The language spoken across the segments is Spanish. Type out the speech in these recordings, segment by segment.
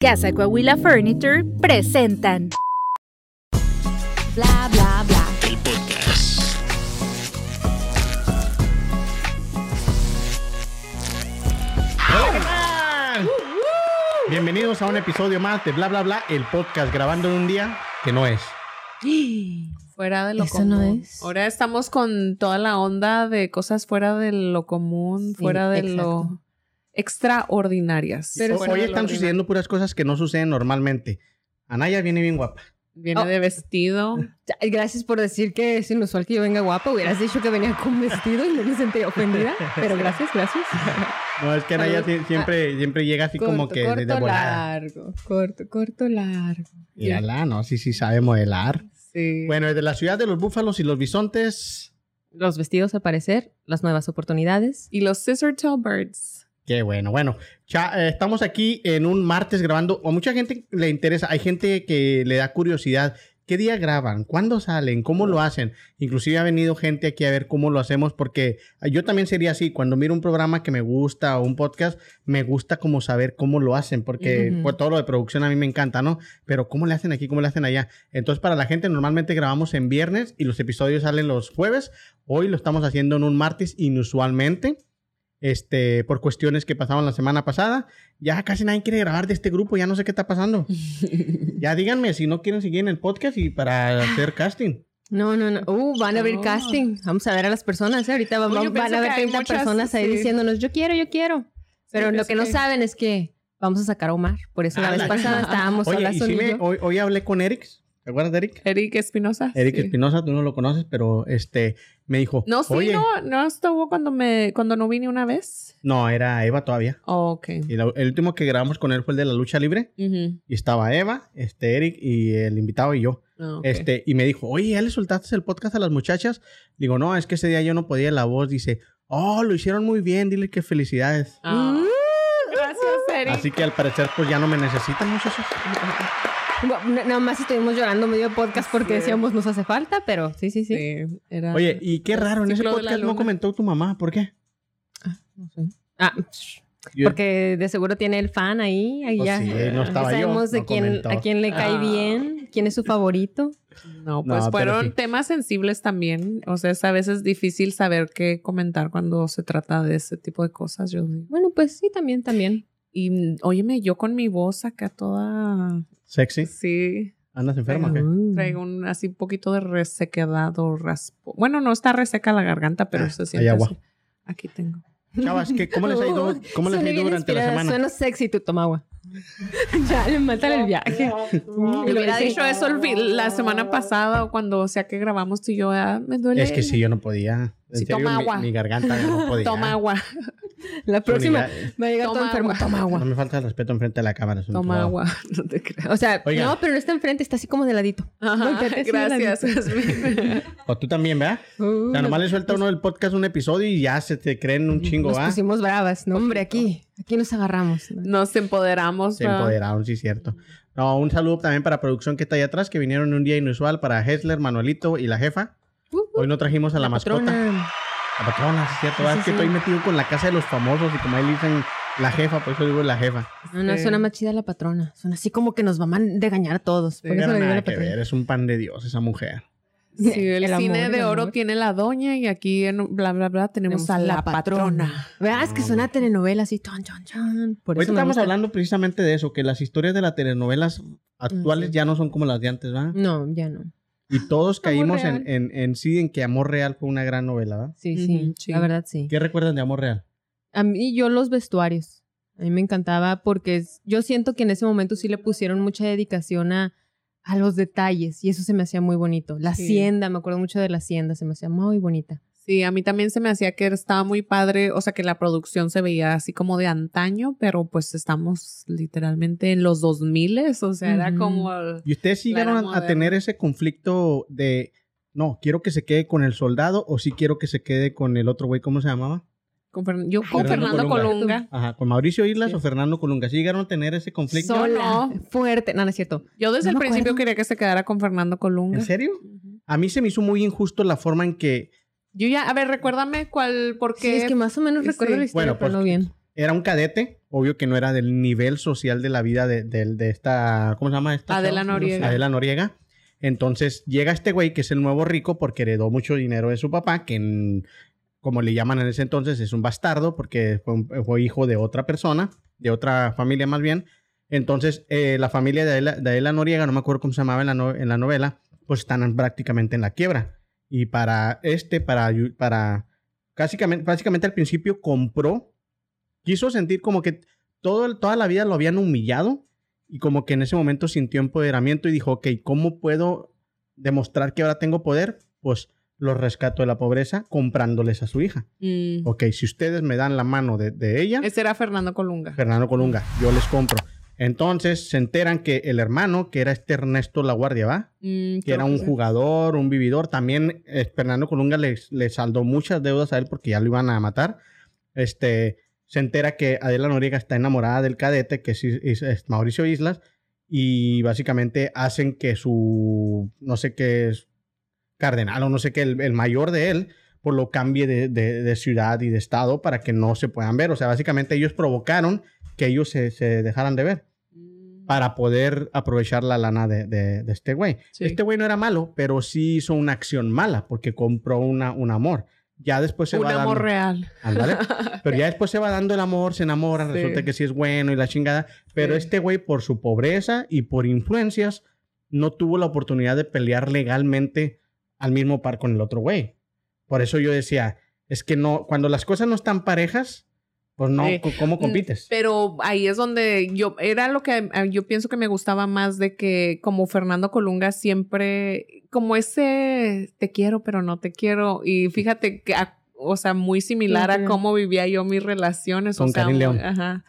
Casa Coahuila Furniture presentan Bla bla bla. El podcast. Hola, ¿qué tal? Bienvenidos a un episodio más de Bla Bla Bla, el podcast grabando en un día que no es. Fuera de lo Eso común. no es. Ahora estamos con toda la onda de cosas fuera de lo común, Sí, fuera de exacto. lo extraordinarias. Pero hoy de están ordinario. sucediendo puras cosas que no suceden normalmente. Anaya viene bien guapa. Viene Oh. de vestido. Ay, Gracias por decir que es inusual que yo venga guapa. Hubieras dicho que venía con vestido y no me sentí ofendida. Pero gracias, gracias. No, es que Anaya sie- siempre, siempre llega así como que de, de volada. largo. Corto, corto, largo. Mírala, no, sí, sí sabe modelar. Sí. Bueno, desde la ciudad de los búfalos y los bisontes. Los vestidos al parecer, las nuevas oportunidades. Y los Scissor Tail Birds. Qué bueno, bueno. Ya, eh, estamos aquí en un martes grabando. A mucha gente le interesa. Hay gente que le da curiosidad. ¿Qué día graban? ¿Cuándo salen? ¿Cómo lo hacen? Inclusive ha venido gente aquí a ver cómo lo hacemos porque yo también sería así. Cuando miro un programa que me gusta o un podcast, me gusta como saber cómo lo hacen porque pues, todo lo de producción a mí me encanta, ¿no? Pero ¿cómo le hacen aquí? ¿Cómo le hacen allá? Entonces para la gente normalmente grabamos en viernes y los episodios salen los jueves. Hoy lo estamos haciendo en un martes inusualmente este, por cuestiones que pasaban la semana pasada. Ya casi nadie quiere grabar de este grupo, ya no sé qué está pasando. ya díganme si no quieren seguir en el podcast y para hacer casting. No, no, no. Uh, van a abrir Oh. casting. Vamos a ver a las personas. ¿eh? Ahorita van, a hay 30 muchas, personas ahí sí. diciéndonos, yo quiero, yo quiero. Pero lo que no que- saben es que vamos a sacar a Omar. Por eso la vez la- pasada estábamos Oye, y Sol sí y me- hoy, hoy hablé con Eric. ¿Te acuerdas de Eric? Eric Espinosa. Eric sí. Espinosa, tú no lo conoces, pero este me dijo, No, sí, oye, no, no estuvo cuando me, cuando no vine una vez. no, era Eva todavía. Oh, ok. Y la- el último que grabamos con él fue el de la lucha libre. Ujú. Y estaba Eva, este Eric y el invitado y yo. Ah, ok. Este, y me dijo, oye, ¿ya le soltaste el podcast a las muchachas? Digo, no, es que ese día yo no podía la voz. Dice, oh, lo hicieron muy bien, dile que felicidades. Ah. Mm. Gracias, Eric. Así que al parecer, pues ya no me necesitan, muchachos. Bueno, Nada más estuvimos llorando medio podcast porque Sí. decíamos nos hace falta, pero sí, sí, sí. Sí, era- Oye, y qué raro, en ese podcast no comentó tu mamá, ¿por qué? Ah, Yo- porque de seguro tiene el fan ahí, ahí Pues ya. sí, no Ya estaba yo, sabemos de no quién, comentó. a quién le cae Ah. bien, quién es su favorito. No, pues No, fueron sí. temas sensibles también. O sea, es a veces difícil saber qué comentar cuando se trata de ese tipo de cosas, yo digo. Bueno, pues sí, también, también. Y mm, óyeme, yo con mi voz acá toda. Sexy. Sí, ¿Andas enferma o qué? Traigo un así un poquito de resequedad o raspo. Bueno, no está reseca la garganta, pero Ah, se hay siente agua. así. Aquí tengo. Chavas, ¿qué, ¿cómo les ha ido, cómo les ha ido durante la semana? Suena sexy, tú toma agua. ya, le matan el viaje. Me hubiera dicho eso el la semana pasada o cuando sea que grabamos tú y yo, ah, me duele. Es que sí, yo no podía. En Sí, serio, toma mi- agua. Mi, garganta no podía. Toma agua, La próxima va a llegar todo Toma enfermo. agua. Toma No agua. me falta el respeto enfrente de la cámara. toma agua. No te creas. O sea, Oigan. no, pero no está enfrente, está así como de ladito. Ajá, gracias. ladito. O tú también, ¿verdad? Uh, O sea, nomás le suelta uno del podcast un episodio y ya se te creen un chingo, Nos pusimos bravas. No, hombre, aquí. Aquí nos agarramos. Nos empoderamos. Se empoderaron, sí, cierto. No, un saludo también para producción que está ahí atrás, que vinieron un día inusual para Hessler, Manuelito y la jefa. Hoy no trajimos a la, mascota. patrona. La patrona, es cierto. Sí, ¿verdad? sí, es que sí. estoy metido con la casa de los famosos y como ahí dicen la jefa, por eso digo la jefa. No, no, Sí. suena más chida la patrona. Suena así como que nos va a man- regañar a todos. Por Sí. eso le digo nada la que patrona. ver, es un pan de Dios esa mujer. Sí, el, El amor, cine el de oro amor. tiene la doña y aquí en bla bla bla tenemos, a la, patrona. Veas que suena a telenovela así, chon, chon, chon. Por Hoy eso estamos gusta. hablando precisamente de eso, que las historias de las telenovelas actuales Mm, sí. ya no son como las de antes, ¿verdad? No, ya no. Y todos caímos en, en, en sí, en que Amor Real fue una gran novela, ¿verdad? Sí, sí, sí. La verdad, sí. ¿Qué recuerdan de Amor Real? A mí, yo los vestuarios. A mí me encantaba porque es- yo siento que en ese momento sí le pusieron mucha dedicación a, a los detalles y eso se me hacía muy bonito. La Sí. hacienda, me acuerdo mucho de la hacienda, se me hacía muy bonita. Sí, a mí también se me hacía que estaba muy padre, o sea, que la producción se veía así como de antaño, pero pues estamos literalmente en los 2000, o sea, era como... ¿Y ustedes llegaron a, tener ese conflicto de, no, quiero que se quede con el soldado o sí quiero que se quede con el otro güey, ¿cómo se llamaba? con Fern- yo con Fernando Fernando Colunga. Colunga. Ajá, con Mauricio Islas Sí. o Fernando Colunga. ¿Sí llegaron a tener ese conflicto? No. fuerte. No, no es cierto. Yo desde No el principio acuerdo. quería que se quedara con Fernando Colunga. ¿En serio? A mí se me hizo muy injusto la forma en que Yo ya, a ver, recuérdame cuál, por Sí, qué. es que más o menos Sí. recuerdo la historia, Bueno, pero pues, no bien. era un cadete obvio que no era del nivel social de la vida de, de- de esta, ¿cómo se llama esta? Adela chava? Noriega. Adela Noriega. Entonces llega este güey que es el nuevo rico porque heredó mucho dinero de su papá, que en- como le llaman en ese entonces es un bastardo porque fue, un- fue hijo de otra persona, de otra familia más bien. Entonces eh, la familia de Adela, de Adela Noriega, no me acuerdo cómo se llamaba en la, no- en la novela, pues están prácticamente en la quiebra. Y para este, para, para básicamente, básicamente al principio compró, quiso sentir como que todo, toda la vida lo habían humillado y como que en ese momento sintió empoderamiento y dijo, ok, ¿cómo puedo demostrar que ahora tengo poder? Pues los rescato de la pobreza comprándoles a su hija. Mm. Ok, si ustedes me dan la mano de, de ella, Ese era Fernando Colunga. Fernando Colunga, yo les compro. Entonces se enteran que el hermano, que era este Ernesto La Guardia, ¿va? Mm, que era un jugador, un vividor. También eh, Fernando Colunga le, le saldó muchas deudas a él porque ya lo iban a matar. Este, se entera que Adela Noriega está enamorada del cadete, que es, es- es Mauricio Islas, y básicamente hacen que su, no sé qué es, cardenal o no sé qué, el, el mayor de él, pues lo cambie de, de- de ciudad y de estado para que no se puedan ver. O sea, básicamente ellos provocaron que ellos se, se dejaran de ver. Para poder aprovechar la lana de, de- de este güey. Sí. Este güey no era malo, pero sí hizo una acción mala porque compró una, un amor. Ya después se Un va amor dando... real. Ándale. Pero ya después se va dando el amor, se enamoran, Sí. resulta que sí es bueno y la chingada. Pero Sí. este güey, por su pobreza y por influencias, no tuvo la oportunidad de pelear legalmente al mismo par con el otro güey. Por eso yo decía, es que no, cuando las cosas no están parejas, pues no, ¿cómo compites? Pero ahí es donde yo, era lo que eh, yo pienso que me gustaba más de que como Fernando Colunga siempre, como ese te quiero pero no te quiero. Y fíjate que, a- o sea, muy similar a cómo vivía yo mis relaciones. Con o sea, Karin muy- León. Ajá.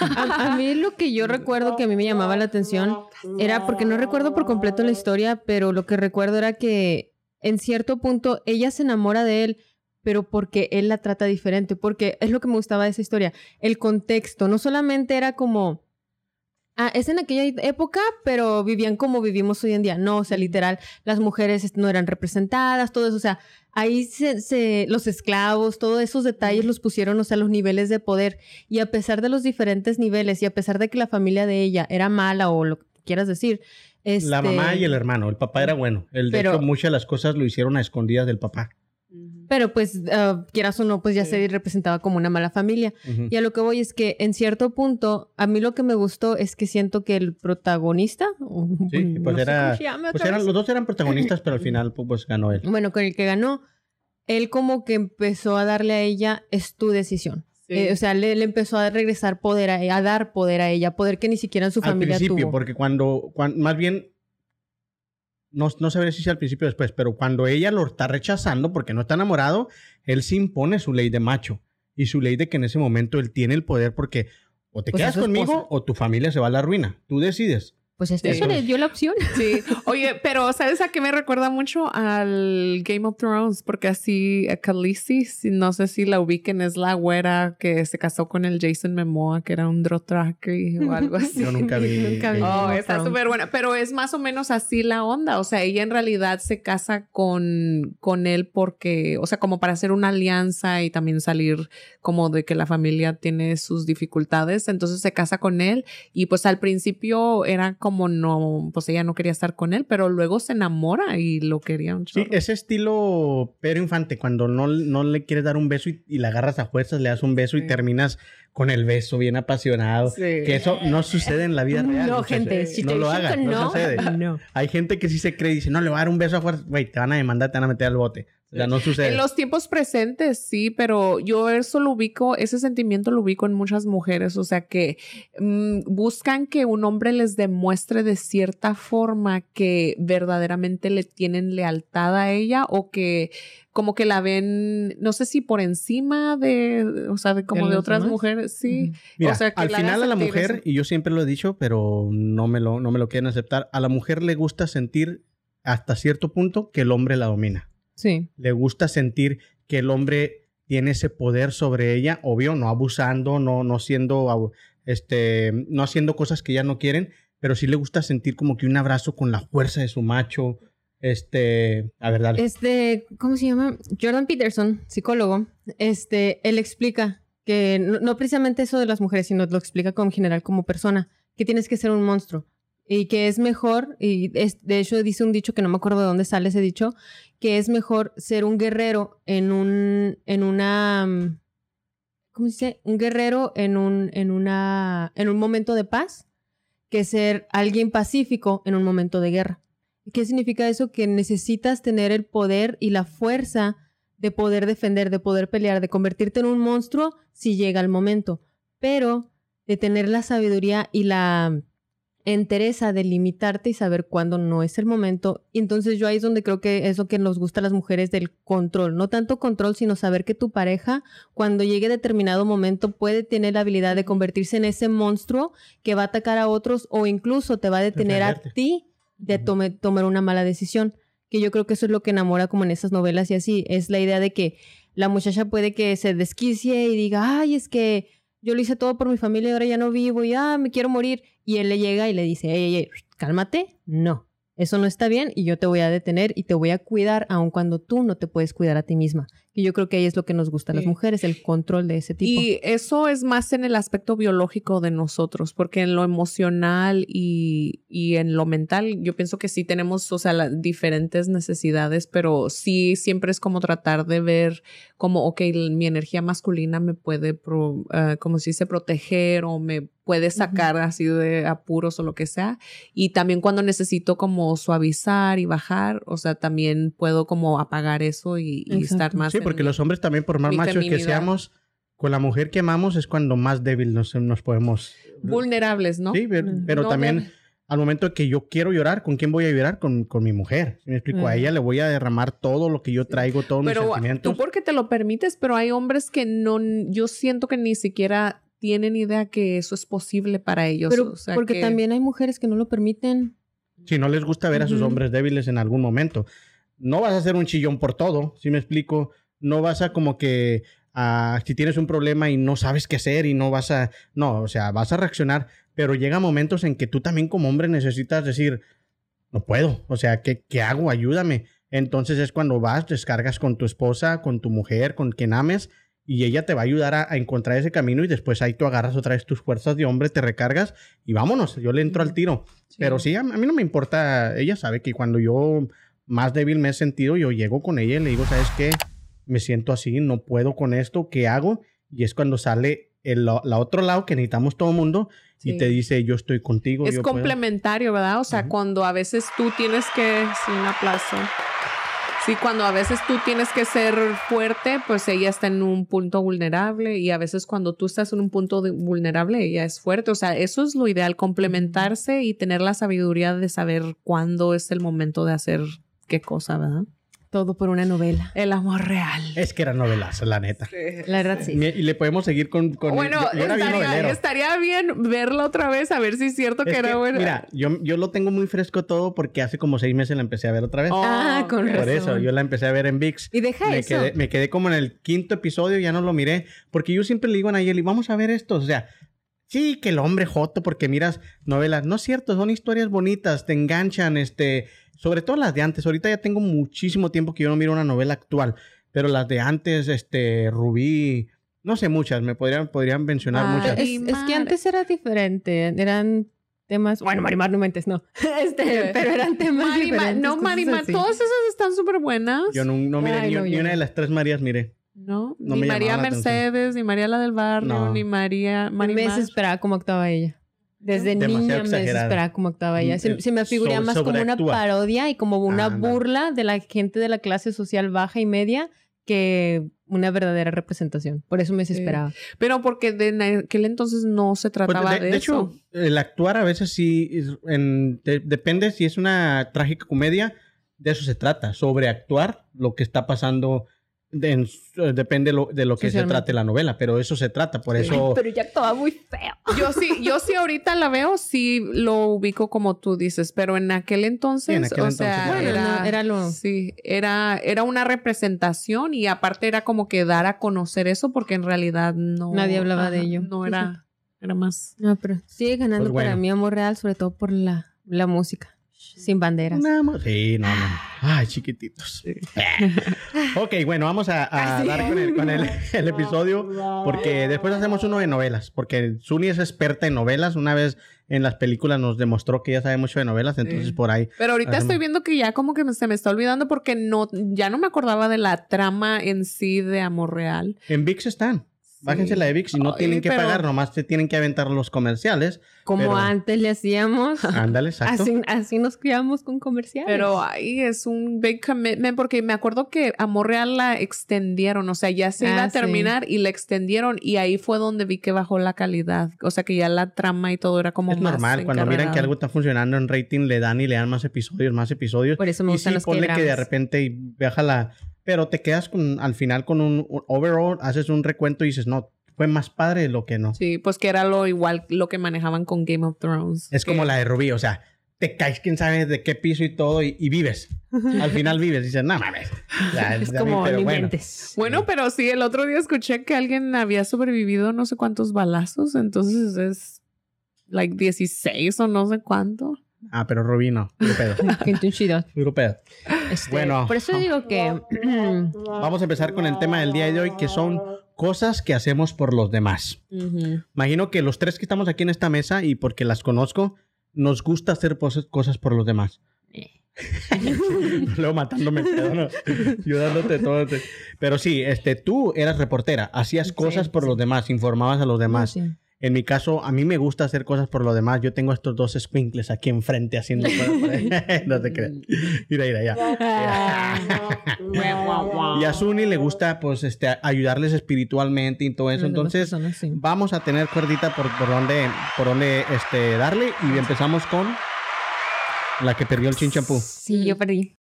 A, a mí lo que yo recuerdo que a mí me llamaba la atención era porque no recuerdo por completo la historia, pero lo que recuerdo era que en cierto punto ella se enamora de él, pero porque él la trata diferente, porque es lo que me gustaba de esa historia, el contexto, no solamente era como, ah, es en aquella época, pero vivían como vivimos hoy en día, no, o sea, literal, las mujeres no eran representadas, todo eso, o sea, ahí se, se- los esclavos, todos esos detalles los pusieron, o sea, los niveles de poder, y a pesar de los diferentes niveles, y a pesar de que la familia de ella era mala o lo que quieras decir, La este, mamá y el hermano. El papá era bueno. El, de Pero- hecho, muchas de las cosas lo hicieron a escondidas del papá. Pero pues, ah, quieras o no, pues ya Sí. se representaba como una mala familia. Y a lo que voy es que en cierto punto, a mí lo que me gustó es que siento que el protagonista, Sí, pues no era- Pues eran, los dos eran protagonistas, pero al final pues, pues, ganó él. bueno, con el que ganó, él como que empezó a darle a ella, es tu decisión. Sí. Eh, o sea, le, le empezó a regresar poder a, a dar poder a ella, poder que ni siquiera en su al familia principio, tuvo. porque cuando, cuan- más bien, no, no sabré si sea al principio o después, pero cuando ella lo está rechazando porque no está enamorado, él se impone su ley de macho y su ley de que en ese momento él tiene el poder porque o te Pues quedas conmigo esposa. o tu familia se va a la ruina. Tú decides. Pues Sí. eso le dio la opción. Sí, oye, pero ¿sabes a qué me recuerda mucho? Al Game of Thrones, porque así a Khaleesi, si- no sé si la ubiquen, es la güera que se casó con el Jason Momoa, que era un Dothraki o algo así. Yo nunca vi. Nunca vi. Oh, está súper buena, pero es más o menos así la onda, o sea, ella en realidad se casa con, con él porque, o sea, como para hacer una alianza y también salir como de que la familia tiene sus dificultades, entonces se casa con él y pues al principio era como no, pues ella no quería estar con él, pero luego se enamora y lo quería un Sí, ese estilo Pedro Infante, cuando no, no le quieres dar un beso y, y la agarras a fuerzas, le das un beso y terminas con el beso bien apasionado. Sí. Que eso no sucede en la vida real. No, gente, si no te lo hagas, no, no, sucede. no. Hay gente que sí se cree y dice, no, le voy a dar un beso a fuerza. Güey, te van a demandar, te van a meter al bote. O sea, no sucede. En los tiempos presentes, sí, pero yo eso lo ubico, ese sentimiento lo ubico en muchas mujeres, o sea que mm, buscan que un hombre les demuestre de cierta forma que verdaderamente le tienen lealtad a ella o que como que la ven, no sé si por encima de, o sea, de como ¿De otras demás? mujeres, sí. Mira, o sea, que al final a la mujer, eso. y yo siempre lo he dicho, pero no me lo, no me lo quieren aceptar, a la mujer le gusta sentir hasta cierto punto que el hombre la domina. Sí. le gusta sentir que el hombre tiene ese poder sobre ella, obvio, no abusando, no, no siendo, este, no haciendo cosas que ella no quieren, pero sí le gusta sentir como que un abrazo con la fuerza de su macho, este, a ver, dale. Este, ¿cómo se llama? Jordan Peterson, psicólogo, este, él explica que no, no precisamente eso de las mujeres, sino lo explica como en general como persona, que tienes que ser un monstruo y que es mejor, y de hecho dice un dicho que no me acuerdo de dónde sale ese dicho, que es mejor ser un guerrero en un, en una, mm, ¿cómo se dice? Un guerrero en un, en una, en un momento de paz que ser alguien pacífico en un momento de guerra. ¿Qué significa eso? Que necesitas tener el poder y la fuerza de poder defender, de poder pelear, de convertirte en un monstruo si llega el momento, pero de tener la sabiduría y la entereza de limitarte y saber cuándo no es el momento. Y entonces yo ahí es donde creo que es lo que nos gusta a las mujeres del control. No tanto control, sino saber que tu pareja, cuando llegue determinado momento, puede tener la habilidad de convertirse en ese monstruo que va a atacar a otros o incluso te va a detener a ti de tome- tomar una mala decisión. Que yo creo que eso es lo que enamora como en esas novelas y así. Es la idea de que la muchacha puede que se desquicie y diga, ay, es que yo lo hice todo por mi familia y ahora ya no vivo y ah, me quiero morir. Y él le llega y le dice, ey, ey, ey, cálmate. No, eso no está bien y yo te voy a detener y te voy a cuidar aun cuando tú no te puedes cuidar a ti misma. Y yo creo que ahí es lo que nos gusta a las mujeres, el control de ese tipo. Y eso es más en el aspecto biológico de nosotros, porque en lo emocional y, y en lo mental, yo pienso que sí tenemos, o sea, las diferentes necesidades, pero sí siempre es como tratar de ver como, ok, mi energía masculina me puede, pro- ah, como si se proteger o me puede sacar así de apuros o lo que sea. Y también cuando necesito como suavizar y bajar, o sea, también puedo como apagar eso y, y estar más Sí, en porque mi- los hombres también, por más machos que seamos, con la mujer que amamos es cuando más débil nos, nos podemos... vulnerables, ¿no? Sí, pero, pero No también debe- al momento que yo quiero llorar, ¿con quién voy a llorar? Con, con mi mujer. ¿Sí me explico? A Mm. ella le voy a derramar todo lo que yo traigo, todos mis Pero sentimientos. tú porque te lo permites, pero hay hombres que no, yo siento que ni siquiera tienen idea que eso es posible para ellos. Pero o sea, porque que- también hay mujeres que no lo permiten. Si no les gusta ver a sus hombres débiles en algún momento. No vas a hacer un chillón por todo, ¿sí me explico? No vas a como que, si tienes un problema y no sabes qué hacer y no vas a, no, o sea, vas a reaccionar, pero llega momentos en que tú también como hombre necesitas decir, no puedo, o sea, ¿qué, qué hago? Ayúdame. Entonces es cuando vas, descargas con tu esposa, con tu mujer, con quien ames, y ella te va a ayudar a, a encontrar ese camino y después ahí tú agarras otra vez tus fuerzas de hombre, te recargas y vámonos, yo le entro al tiro. Pero sí, a, a mí no me importa. Ella sabe que cuando yo más débil me he sentido, yo llego con ella y le digo, ¿sabes qué? Me siento así, no puedo con esto, ¿qué hago? Y es cuando sale el la otro lado que necesitamos todo el mundo y te dice, yo estoy contigo. es yo puedo". complementario, ¿verdad? O sea, cuando a veces tú tienes que, sí, un aplauso. Sí, cuando a veces tú tienes que ser fuerte, pues ella está en un punto vulnerable y a veces cuando tú estás en un punto vulnerable, ella es fuerte. O sea, eso es lo ideal, complementarse y tener la sabiduría de saber cuándo es el momento de hacer qué cosa, ¿verdad? Todo por una novela. El amor real. Es que era novelazo, la neta. La verdad sí. Y le podemos seguir con... con bueno, yo, yo era bien estaría, estaría bien verla otra vez, a ver si es cierto que era bueno. Mira, yo, yo lo tengo muy fresco todo porque hace como seis meses la empecé a ver otra vez. Oh, Ah, con. Por razón. eso, yo la empecé a ver en VIX. Y deja me eso. quedé, me quedé como en el quinto episodio, ya no lo miré, porque yo siempre le digo a Nayeli, vamos a ver esto, o sea, sí, que el hombre joto, porque miras novelas, no es cierto, son historias bonitas, te enganchan, este, sobre todo las de antes, ahorita ya tengo muchísimo tiempo que yo no miro una novela actual, pero las de antes, este, Rubí, no sé muchas, me podrían, podrían mencionar Ah, muchas. Es, es que antes era diferente. Eran temas. Bueno, Marimar no mentes, no. Este, pero eran temas Marimar, diferentes. no, Marimar, así. todas esas están súper buenas. Yo no, no miré Ay, ni, no, ni una de las tres Marías, miré. No, No ni me María. Mercedes, ni María la del barrio, No. ni María Me Marimar. desesperaba cómo actuaba ella. Desde Demasiado niña me exagerada. desesperaba cómo actuaba ella. Se, Mm, se me figuría sobre- más como una parodia y como una burla de la gente de la clase social baja y media que una verdadera representación. Por eso me desesperaba. Pero porque de en aquel entonces no se Pues, trataba de, de, de eso. hecho, el actuar a veces sí, en- de- depende si es una trágica comedia, de eso se trata, sobre actuar lo que está pasando, de- en- eh, depende lo- de lo que se trate la novela, pero eso se trata, por Sí. eso... Pero ya actuaba muy feo. Yo sí, yo sí ahorita la veo, sí lo ubico como tú dices, pero en aquel entonces, Sí, en aquel o entonces, sea. Bueno, era, era lo- sí, era, era una representación y aparte era como que dar a conocer eso porque en realidad no Nadie hablaba de ello. No era, era más. No, pero sigue ganando Pues bueno. para mí amor real, sobre todo por la, la música. Sin banderas. Nada más. Sí, no, no. Ay, chiquititos. ok, bueno, vamos a, a dar con, el, con el- el episodio porque después hacemos uno de novelas, porque Suni es experta en novelas. Una vez en las películas nos demostró que ella sabe mucho de novelas, entonces Sí. por ahí. Pero ahorita Hacemos- estoy viendo que ya como que se me está olvidando porque no, ya no me acordaba de la trama en sí de Amor Real. En VIX están. Bájense Sí. la de VIX y no Ay, tienen que pero- pagar, nomás se tienen que aventar los comerciales. Como Pero- antes le hacíamos. Ándale, exacto. Así, así nos criamos con comerciales. Pero ahí es un big commitment porque me acuerdo que Amor Real la extendieron, o sea, ya se iba Ah, a terminar y la extendieron y ahí fue donde vi que bajó la calidad, o sea, que ya la trama y todo era como Es más normal, cuando miran que algo está funcionando en rating, le dan y le dan más episodios, más episodios. Por eso me y gustan sí, los ponle que de repente y baja la... Pero te quedas con, al final con un, un overall, haces un recuento y dices, no, fue más padre de lo que no. Sí, pues que era lo igual lo que manejaban con Game of Thrones. Es como la de Rubí, o sea, te caes quién sabe de qué piso y todo y, y vives. Al final vives y dices, no mames. Ya, es como pero no bueno. Bueno, pero sí, el otro día escuché que alguien había sobrevivido no sé cuántos balazos, entonces es like 16 o no sé cuánto. Ah, pero Rubí no, puro pedo. Qué intensidad. Puro pedo. Este, Bueno. Por eso digo que. Vamos a empezar con el tema del día de hoy, que son cosas que hacemos por los demás. Imagino que los tres que estamos aquí en esta mesa y porque las conozco, nos gusta hacer cosas por los demás. Luego matándome, pedo, ¿no? yo dándote todo. te- Pero sí, este, tú eras reportera, hacías Sí, cosas por sí. los demás, informabas a los demás. Sí. En mi caso, a mí me gusta hacer cosas por los demás. Yo tengo estos dos squinkles aquí enfrente haciendo cosas por ahí. no te creas. Mira, mira, ya. y a Suni le gusta, pues, este, ayudarles espiritualmente y todo eso. Entonces, sí. vamos a tener cuerdita por, por donde, por donde este, darle. Y empezamos con la que perdió el chinchampú. Sí, yo perdí.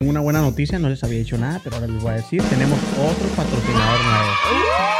Una buena noticia, no les había dicho nada, pero ahora les voy a decir. Tenemos otro patrocinador nuevo.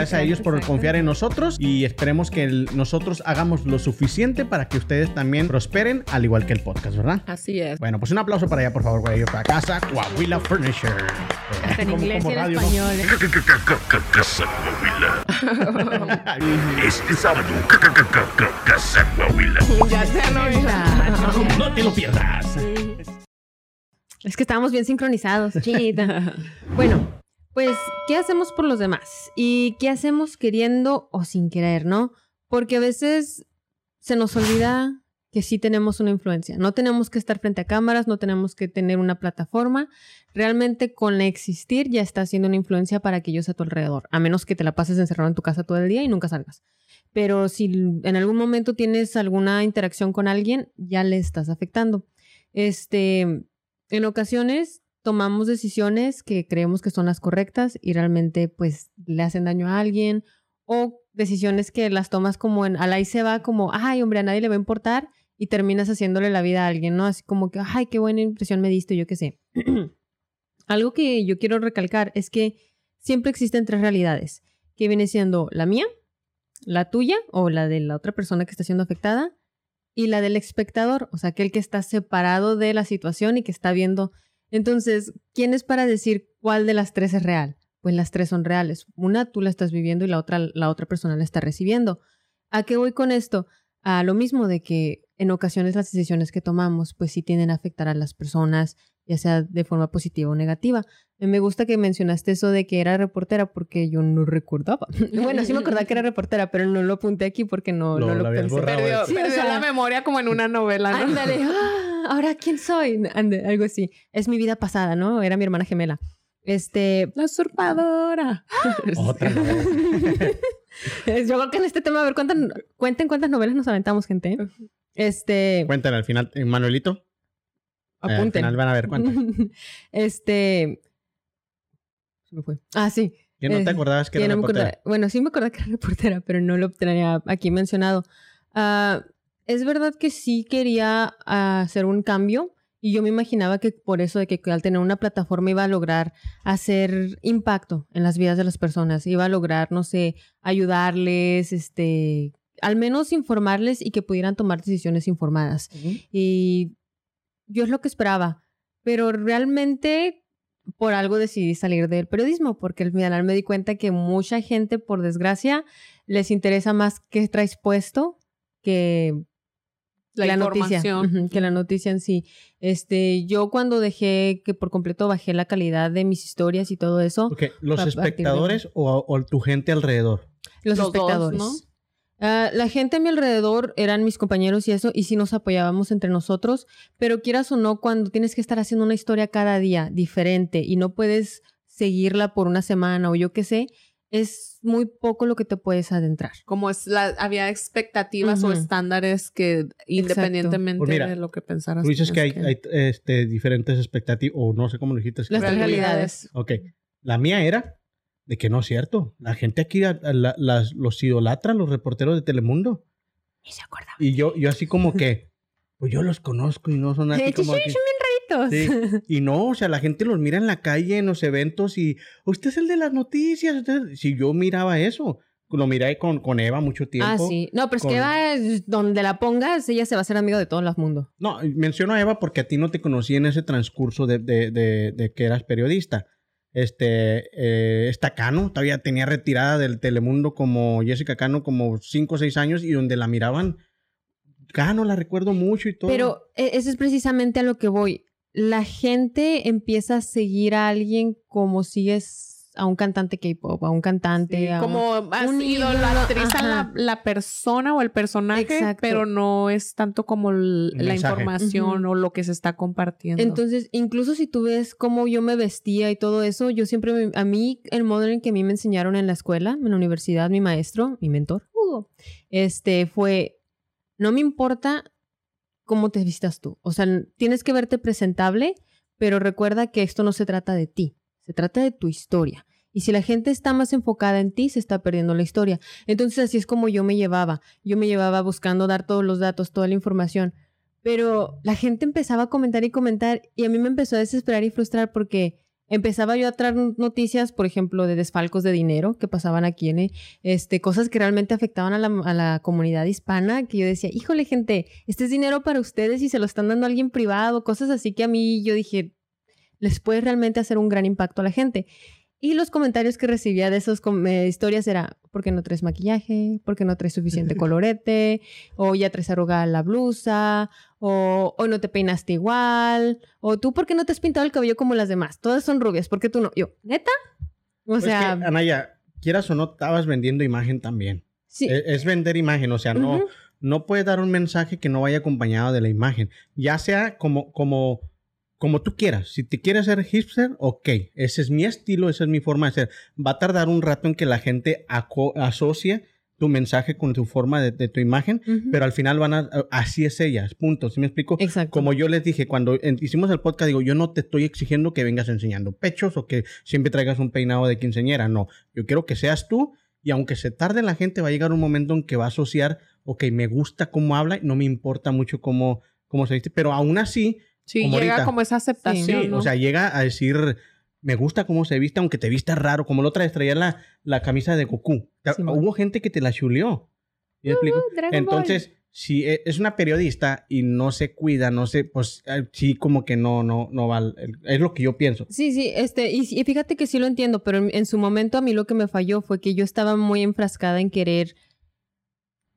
a ellos por confiar en nosotros y esperemos que el- nosotros hagamos lo suficiente para que ustedes también prosperen, al igual que el podcast, ¿verdad? Así es. Bueno, pues un aplauso para allá, por favor, para ellos, para casa Coahuila Furniture. Hasta en inglés y en español. Casa Coahuila. Este sábado, Casa Coahuila. Ya te lo No te lo pierdas. Es que estábamos bien sincronizados, chinita. bueno, pues, ¿qué hacemos por los demás? ¿Y qué hacemos queriendo o sin querer, no? Porque a veces se nos olvida que sí tenemos una influencia. No tenemos que estar frente a cámaras, no tenemos que tener una plataforma. Realmente con existir ya está haciendo una influencia para aquellos a tu alrededor, a menos que te la pases encerrado en tu casa todo el día y nunca salgas. Pero si en algún momento tienes alguna interacción con alguien, ya le estás afectando. Este, en ocasiones tomamos decisiones que creemos que son las correctas y realmente pues le hacen daño a alguien o decisiones que las tomas como en al ahí se va como, ay, hombre, a nadie le va a importar y terminas haciéndole la vida a alguien, ¿no? Así como que, ay, qué buena impresión me diste, yo qué sé. Algo que yo quiero recalcar es que siempre existen tres realidades, que viene siendo la mía, la tuya o la de la otra persona que está siendo afectada y la del espectador, o sea, aquel que está separado de la situación y que está viendo. Entonces, ¿quién es para decir cuál de las tres es real? Pues las tres son reales. Una tú la estás viviendo y la otra la otra persona la está recibiendo. ¿A qué voy con esto? A lo mismo de que en ocasiones las decisiones que tomamos pues sí tienden a afectar a las personas, ya sea de forma positiva o negativa. Me gusta que mencionaste eso de que era reportera porque yo no recordaba. bueno, sí me acordaba que era reportera, pero no lo apunté aquí porque no Lo- no lo, pensé. borrado. Perdió, Sí, o perdió sea- la memoria como en una novela, ¿no? Ándale, ah, ahora quién soy, Ande, algo así. Es mi vida pasada, ¿no? Era mi hermana gemela. Este, La usurpadora. Otra novela. yo creo que en este tema, a ver, cuántas, cuenten cuántas novelas nos aventamos, gente. Este, Cuéntenle al final, eh, Manuelito. eh, al apunten. final van a ver cuántas. este, se me fue. Ah, sí. ¿Que no Eh, te acordabas que que era no me reportera? acordaba- Bueno, sí me acordaba que era reportera, pero no lo tenía aquí mencionado. Ah, es verdad que sí quería ah, hacer un cambio y yo me imaginaba que por eso de que al tener una plataforma iba a lograr hacer impacto en las vidas de las personas, iba a lograr, no sé, ayudarles, este, al menos informarles y que pudieran tomar decisiones informadas. Y yo es lo que esperaba, pero realmente por algo decidí salir del periodismo, porque al final me di cuenta que mucha gente, por desgracia, les interesa más qué traes puesto que La, noticia, que la noticia en sí. Este, yo cuando dejé que por completo bajé la calidad de mis historias y todo eso, ¿Los de- espectadores o, o tu gente alrededor? los, Los dos, espectadores. ¿no? Ah, la gente a mi alrededor eran mis compañeros y eso, y sí nos apoyábamos entre nosotros, pero quieras o no, cuando tienes que estar haciendo una historia cada día diferente y no puedes seguirla por una semana o yo qué sé, es muy poco lo que te puedes adentrar. Como es la, había expectativas o estándares que independientemente Pues mira, de lo que pensaras. Tú dices que hay, este, diferentes expectativas, o no sé cómo lo dijiste. Las realidades. Ok, la mía era de que no es cierto. La gente aquí a- a la- las, los idolatran, los reporteros de Telemundo. Y se acuerdan. Y yo, yo así como que, pues yo los conozco y no son así Sí, como que... Sí. Y no, o sea, la gente los mira en la calle, en los eventos y usted es el de las noticias. usted-". Si yo miraba eso, lo miré con, con Eva mucho tiempo. Ah, sí. No, pero es con- que Eva, donde la pongas, ella se va a hacer amigo de todo el mundo. No, menciono a Eva porque a ti no te conocí en ese transcurso de, de- de- de que eras periodista. Este, eh, esta Cano todavía tenía retirada del Telemundo como Jessica Cano como 5 o 6 años y donde la miraban, Cano la recuerdo mucho y todo. Pero e- eso es precisamente a lo que voy. La gente empieza a seguir a alguien como sigues a un cantante K-pop, a un cantante, Sí, a un- como has un idolatriza ídolo, la, la persona o el personaje, Exacto. pero no es tanto como el- la información o lo que se está compartiendo. Entonces, incluso si tú ves cómo yo me vestía y todo eso, yo siempre, me- a mí, el modo en que a mí me enseñaron en la escuela, en la universidad, mi maestro, mi mentor, Hugo, este, fue, no me importa cómo te vistas tú. O sea, tienes que verte presentable, pero recuerda que esto no se trata de ti, se trata de tu historia. Y si la gente está más enfocada en ti, se está perdiendo la historia. Entonces así es como yo me llevaba. Yo me llevaba buscando dar todos los datos, toda la información. Pero la gente empezaba a comentar y comentar y a mí me empezó a desesperar y frustrar porque empezaba yo a traer noticias, por ejemplo, de desfalcos de dinero que pasaban aquí en este cosas que realmente afectaban a la, a la comunidad hispana, que yo decía, híjole gente, este es dinero para ustedes y se lo están dando a alguien privado, cosas así que a mí yo dije, les puede realmente hacer un gran impacto a la gente. Y los comentarios que recibía de esas eh, historias era, ¿por qué no traes maquillaje? ¿Por qué no traes suficiente colorete? O ya traes arrugada la blusa, o, o no te peinaste igual, o tú, ¿por qué no te has pintado el cabello como las demás? Todas son rubias, ¿por qué tú no? Yo, ¿neta? O Pues sea, que, Anaya, quieras o no, estabas vendiendo imagen también. sí. Es, es vender imagen, o sea, no, Ujú. no puedes dar un mensaje que no vaya acompañado de la imagen. Ya sea como, como, como tú quieras. Si te quieres ser hipster, ok. Ese es mi estilo, esa es mi forma de ser. Va a tardar un rato en que la gente aco- asocie tu mensaje con tu forma de, de tu imagen, pero al final van a, así es ella, punto. ¿Sí me explico? Exacto. Como yo les dije, cuando en- hicimos el podcast, digo, yo no te estoy exigiendo que vengas enseñando pechos o que siempre traigas un peinado de quinceñera, no. Yo quiero que seas tú y aunque se tarde la gente, va a llegar un momento en que va a asociar, ok, me gusta cómo habla, no me importa mucho cómo, cómo se viste, pero aún así, sí, como llega ahorita. como esa aceptación. sí, ¿no? o sea, llega a decir, me gusta cómo se viste, aunque te vista raro, como la otra vez traía la, la camisa de Goku. Hubo gente que te la chuleó. ¿Sí me explico? Uh, Ball. Entonces, si e- es una periodista y no se cuida, no sé, pues eh, sí, como que no, no, no va. Es lo que yo pienso. Sí, sí, este, y, y fíjate que sí lo entiendo, pero en, en su momento a mí lo que me falló fue que yo estaba muy enfrascada en querer,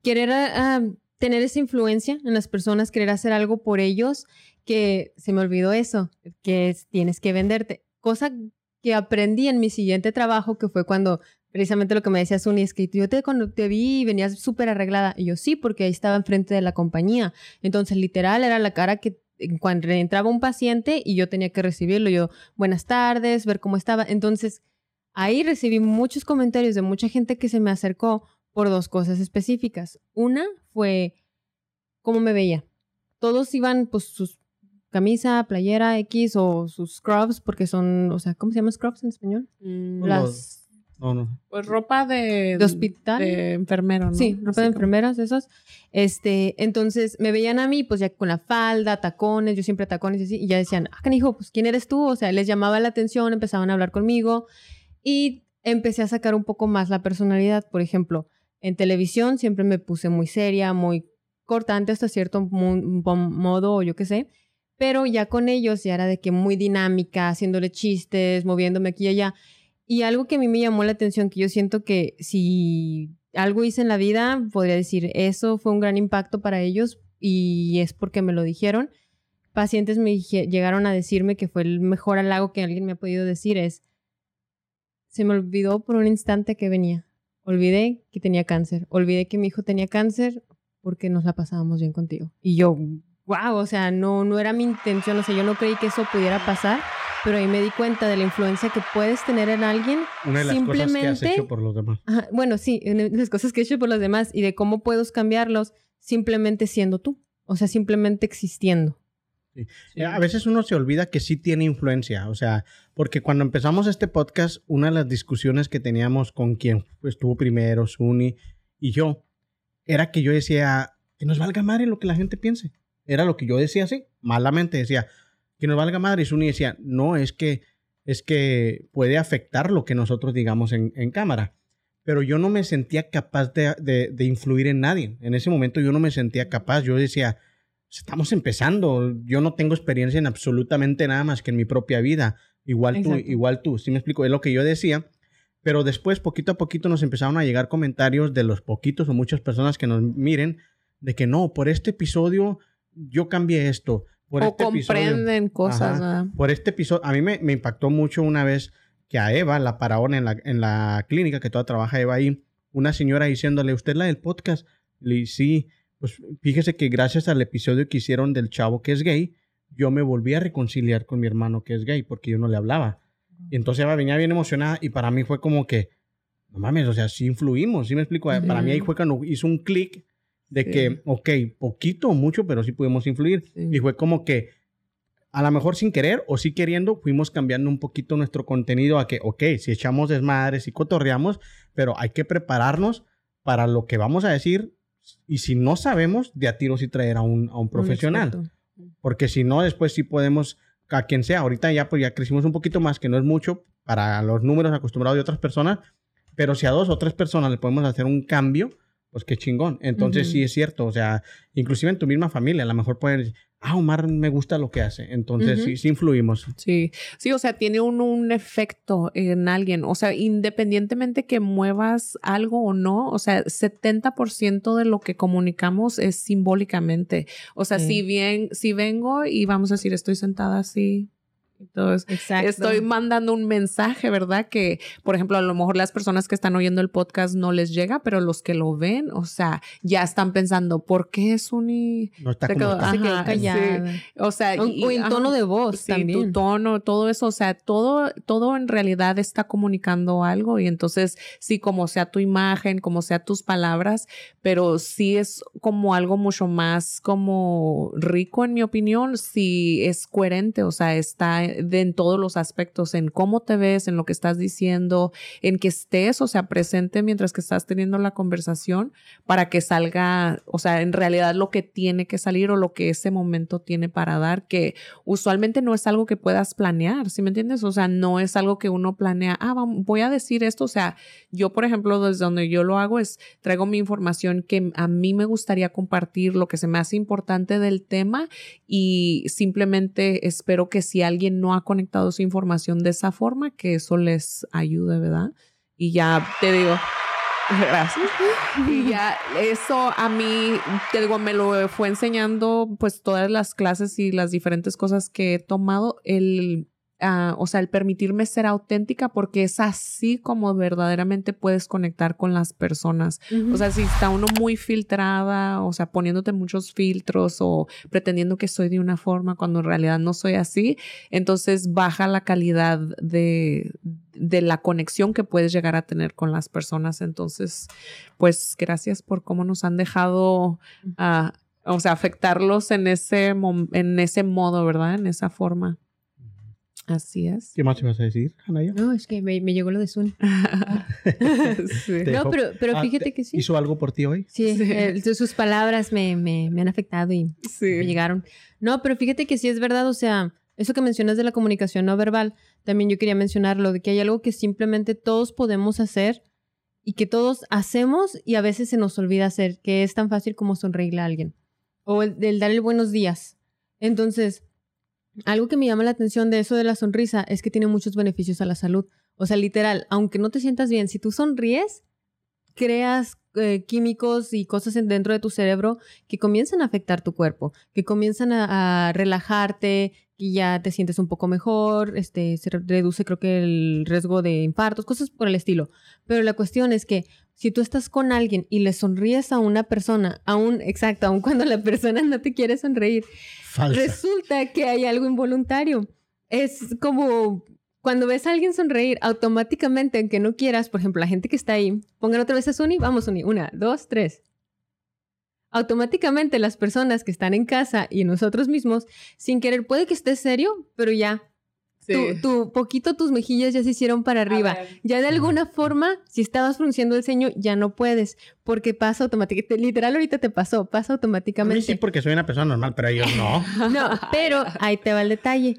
querer ah, tener esa influencia en las personas, querer hacer algo por ellos, que se me olvidó eso, que es- tienes que venderte. Cosa que aprendí en mi siguiente trabajo, que fue cuando precisamente lo que me decía Suni, es que yo te, cuando te vi venías súper arreglada. Y yo sí, porque ahí estaba enfrente de la compañía. Entonces, literal, era la cara que cuando entraba un paciente y yo tenía que recibirlo, yo, buenas tardes, ver cómo estaba. Entonces, ahí recibí muchos comentarios de mucha gente que se me acercó por dos cosas específicas. Una fue cómo me veía. Todos iban, pues, sus camisa, playera X o sus scrubs, porque son, o sea, ¿cómo se llama scrubs en español? Mm, Las No, no. Pues ropa de, de hospital. de enfermero, ¿no? Sí, ropa de Así como- enfermeras, esos. Este, entonces me veían a mí, pues ya con la falda, tacones, yo siempre tacones y así, y ya decían, ah, canijo, pues ¿quién eres tú? O sea, les llamaba la atención, empezaban a hablar conmigo y empecé a sacar un poco más la personalidad. Por ejemplo, en televisión siempre me puse muy seria, muy cortante hasta cierto modo, o yo qué sé. Pero ya con ellos ya era de que muy dinámica, haciéndole chistes, moviéndome aquí y allá. Y algo que a mí me llamó la atención, que yo siento que si algo hice en la vida, podría decir, eso fue un gran impacto para ellos y es porque me lo dijeron. Pacientes me llegaron a decirme que fue el mejor halago que alguien me ha podido decir es, se me olvidó por un instante que venía. Olvidé que tenía cáncer. Olvidé que mi hijo tenía cáncer porque nos la pasábamos bien contigo. Y yo, wow, o sea, no, no era mi intención, o sea, yo no creí que eso pudiera pasar, pero ahí me di cuenta de la influencia que puedes tener en alguien Una de las cosas que has Simplemente- hecho por los demás. Ajá, bueno, sí, las cosas que he hecho por los demás y de cómo puedes cambiarlos simplemente siendo tú, o sea, simplemente existiendo. Eh, A veces uno se olvida que sí tiene influencia, o sea, porque cuando empezamos este podcast, una de las discusiones que teníamos con quien estuvo primero, Suni y yo, era que yo decía, que nos valga madre lo que la gente piense. Era lo que yo decía así, malamente decía, que nos valga madre. Y Suni decía, no, es que, es que puede afectar lo que nosotros digamos en, en cámara. Pero yo no me sentía capaz de, de- de influir en nadie. En ese momento yo no me sentía capaz. Yo decía, estamos empezando. Yo no tengo experiencia en absolutamente nada más que en mi propia vida. Igual tú, Exacto. igual tú. ¿Sí me explico? Es lo que yo decía. Pero después, poquito a poquito, nos empezaron a llegar comentarios de los poquitos o muchas personas que nos miren de que no, por este episodio yo cambié esto. Por o este episodio- comprenden cosas, Ajá. ¿verdad? por este episodio, a mí me, me impactó mucho una vez que a Eva la pararon en la, en la clínica, que toda trabaja Eva ahí, una señora diciéndole, ¿usted es la del podcast? Le sí, pues fíjese que gracias al episodio que hicieron del chavo que es gay, yo me volví a reconciliar con mi hermano que es gay, porque yo no le hablaba. Y entonces Eva venía bien emocionada y para mí fue como que, no mames, o sea, sí influimos, ¿sí me explico? Para mí ahí fue cuando hizo un clic de Sí. que, ok, poquito o mucho, pero sí pudimos influir. Sí. Y fue como que, a lo mejor sin querer o sí queriendo, fuimos cambiando un poquito nuestro contenido a que, ok, si echamos desmadres y cotorreamos, pero hay que prepararnos para lo que vamos a decir. Y si no sabemos, de a tiro sí traer a un, a un profesional. Porque si no, después sí podemos, a quien sea, ahorita ya pues ya crecimos un poquito más, que no es mucho para los números acostumbrados de otras personas, pero si a dos o tres personas le podemos hacer un cambio, pues qué chingón. Entonces sí es cierto, o sea, inclusive en tu misma familia, a lo mejor pueden decir, ah, Omar me gusta lo que hace. Entonces sí, sí influimos. Sí, sí, o sea, tiene un, un efecto en alguien. O sea, independientemente que muevas algo o no, o sea, 70% de lo que comunicamos es simbólicamente. O sea, Sí. si bien, si vengo y vamos a decir, estoy sentada así. Entonces, Exacto. estoy mandando un mensaje, ¿verdad? Que, por ejemplo, a lo mejor las personas que están oyendo el podcast no les llega, pero los que lo ven, o sea, ya están pensando, ¿por qué es un... No está Se como quedó- está. se quedó. O sea, O, y- o en ajá. tono de voz Sí, también. tu tono, todo eso, o sea, todo, todo en realidad está comunicando algo y entonces sí, como sea tu imagen, como sea tus palabras, pero sí es como algo mucho más como rico en mi opinión, si es coherente, o sea, está de, en todos los aspectos, en cómo te ves, en lo que estás diciendo, en que estés, o sea, presente mientras que estás teniendo la conversación para que salga, o sea, en realidad lo que tiene que salir o lo que ese momento tiene para dar, que usualmente no es algo que puedas planear, ¿sí me entiendes? O sea, no es algo que uno planea, ah, vam- voy a decir esto, o sea, yo, por ejemplo, desde donde yo lo hago es, traigo mi información que a mí me gustaría compartir, lo que se me hace importante del tema y simplemente espero que si alguien no ha conectado su información de esa forma, que eso les ayude, ¿verdad? Y ya te digo, Gracias. Y ya eso a mí, te digo, me lo fue enseñando pues todas las clases y las diferentes cosas que he tomado, el, ah, o sea, el permitirme ser auténtica porque es así como verdaderamente puedes conectar con las personas. O sea, si está uno muy filtrada, o sea, poniéndote muchos filtros o pretendiendo que soy de una forma cuando en realidad no soy así, entonces baja la calidad de, de la conexión que puedes llegar a tener con las personas. Entonces, pues gracias por cómo nos han dejado, ah, o sea, afectarlos en ese, en ese modo, ¿verdad? En esa forma. Así es. ¿Qué más ibas a decir, Anaya? No, es que me, me llegó lo de Zoom. Sí. No, pero, pero Ah, fíjate te- que sí. ¿Hizo algo por ti hoy? Sí, Sí. eh, su- sus palabras me, me, me han afectado y Sí. me llegaron. No, pero fíjate que sí es verdad, o sea, eso que mencionas de la comunicación no verbal, también yo quería mencionarlo, de que hay algo que simplemente todos podemos hacer y que todos hacemos y a veces se nos olvida hacer, que es tan fácil como sonreírle a alguien o el, el dar el buenos días. Entonces, algo que me llama la atención de eso de la sonrisa es que tiene muchos beneficios a la salud. O sea, literal, aunque no te sientas bien, si tú sonríes, creas eh, químicos y cosas en- dentro de tu cerebro que comienzan a afectar tu cuerpo, que comienzan a, relajarte, y ya te sientes un poco mejor, este, se re- reduce creo que el riesgo de infartos, cosas por el estilo. Pero la cuestión es que si tú estás con alguien y le sonríes a una persona, aún, exacto, aun cuando la persona no te quiere sonreír, Resulta que hay algo involuntario. Es como cuando ves a alguien sonreír, automáticamente, aunque no quieras, por ejemplo, la gente que está ahí, pongan otra vez a Suni, vamos Suni, una, dos, tres. Automáticamente las personas que están en casa y nosotros mismos, sin querer, puede que estés serio, pero ya, Sí. tu, tu poquito tus mejillas ya se hicieron para arriba. Ya de alguna forma, si estabas frunciendo el ceño, ya no puedes, porque pasa automáticamente. Literal, ahorita te pasó, pasa A mí automáticamente. sí porque soy una persona normal, pero ellos no. No, pero ahí te va el detalle.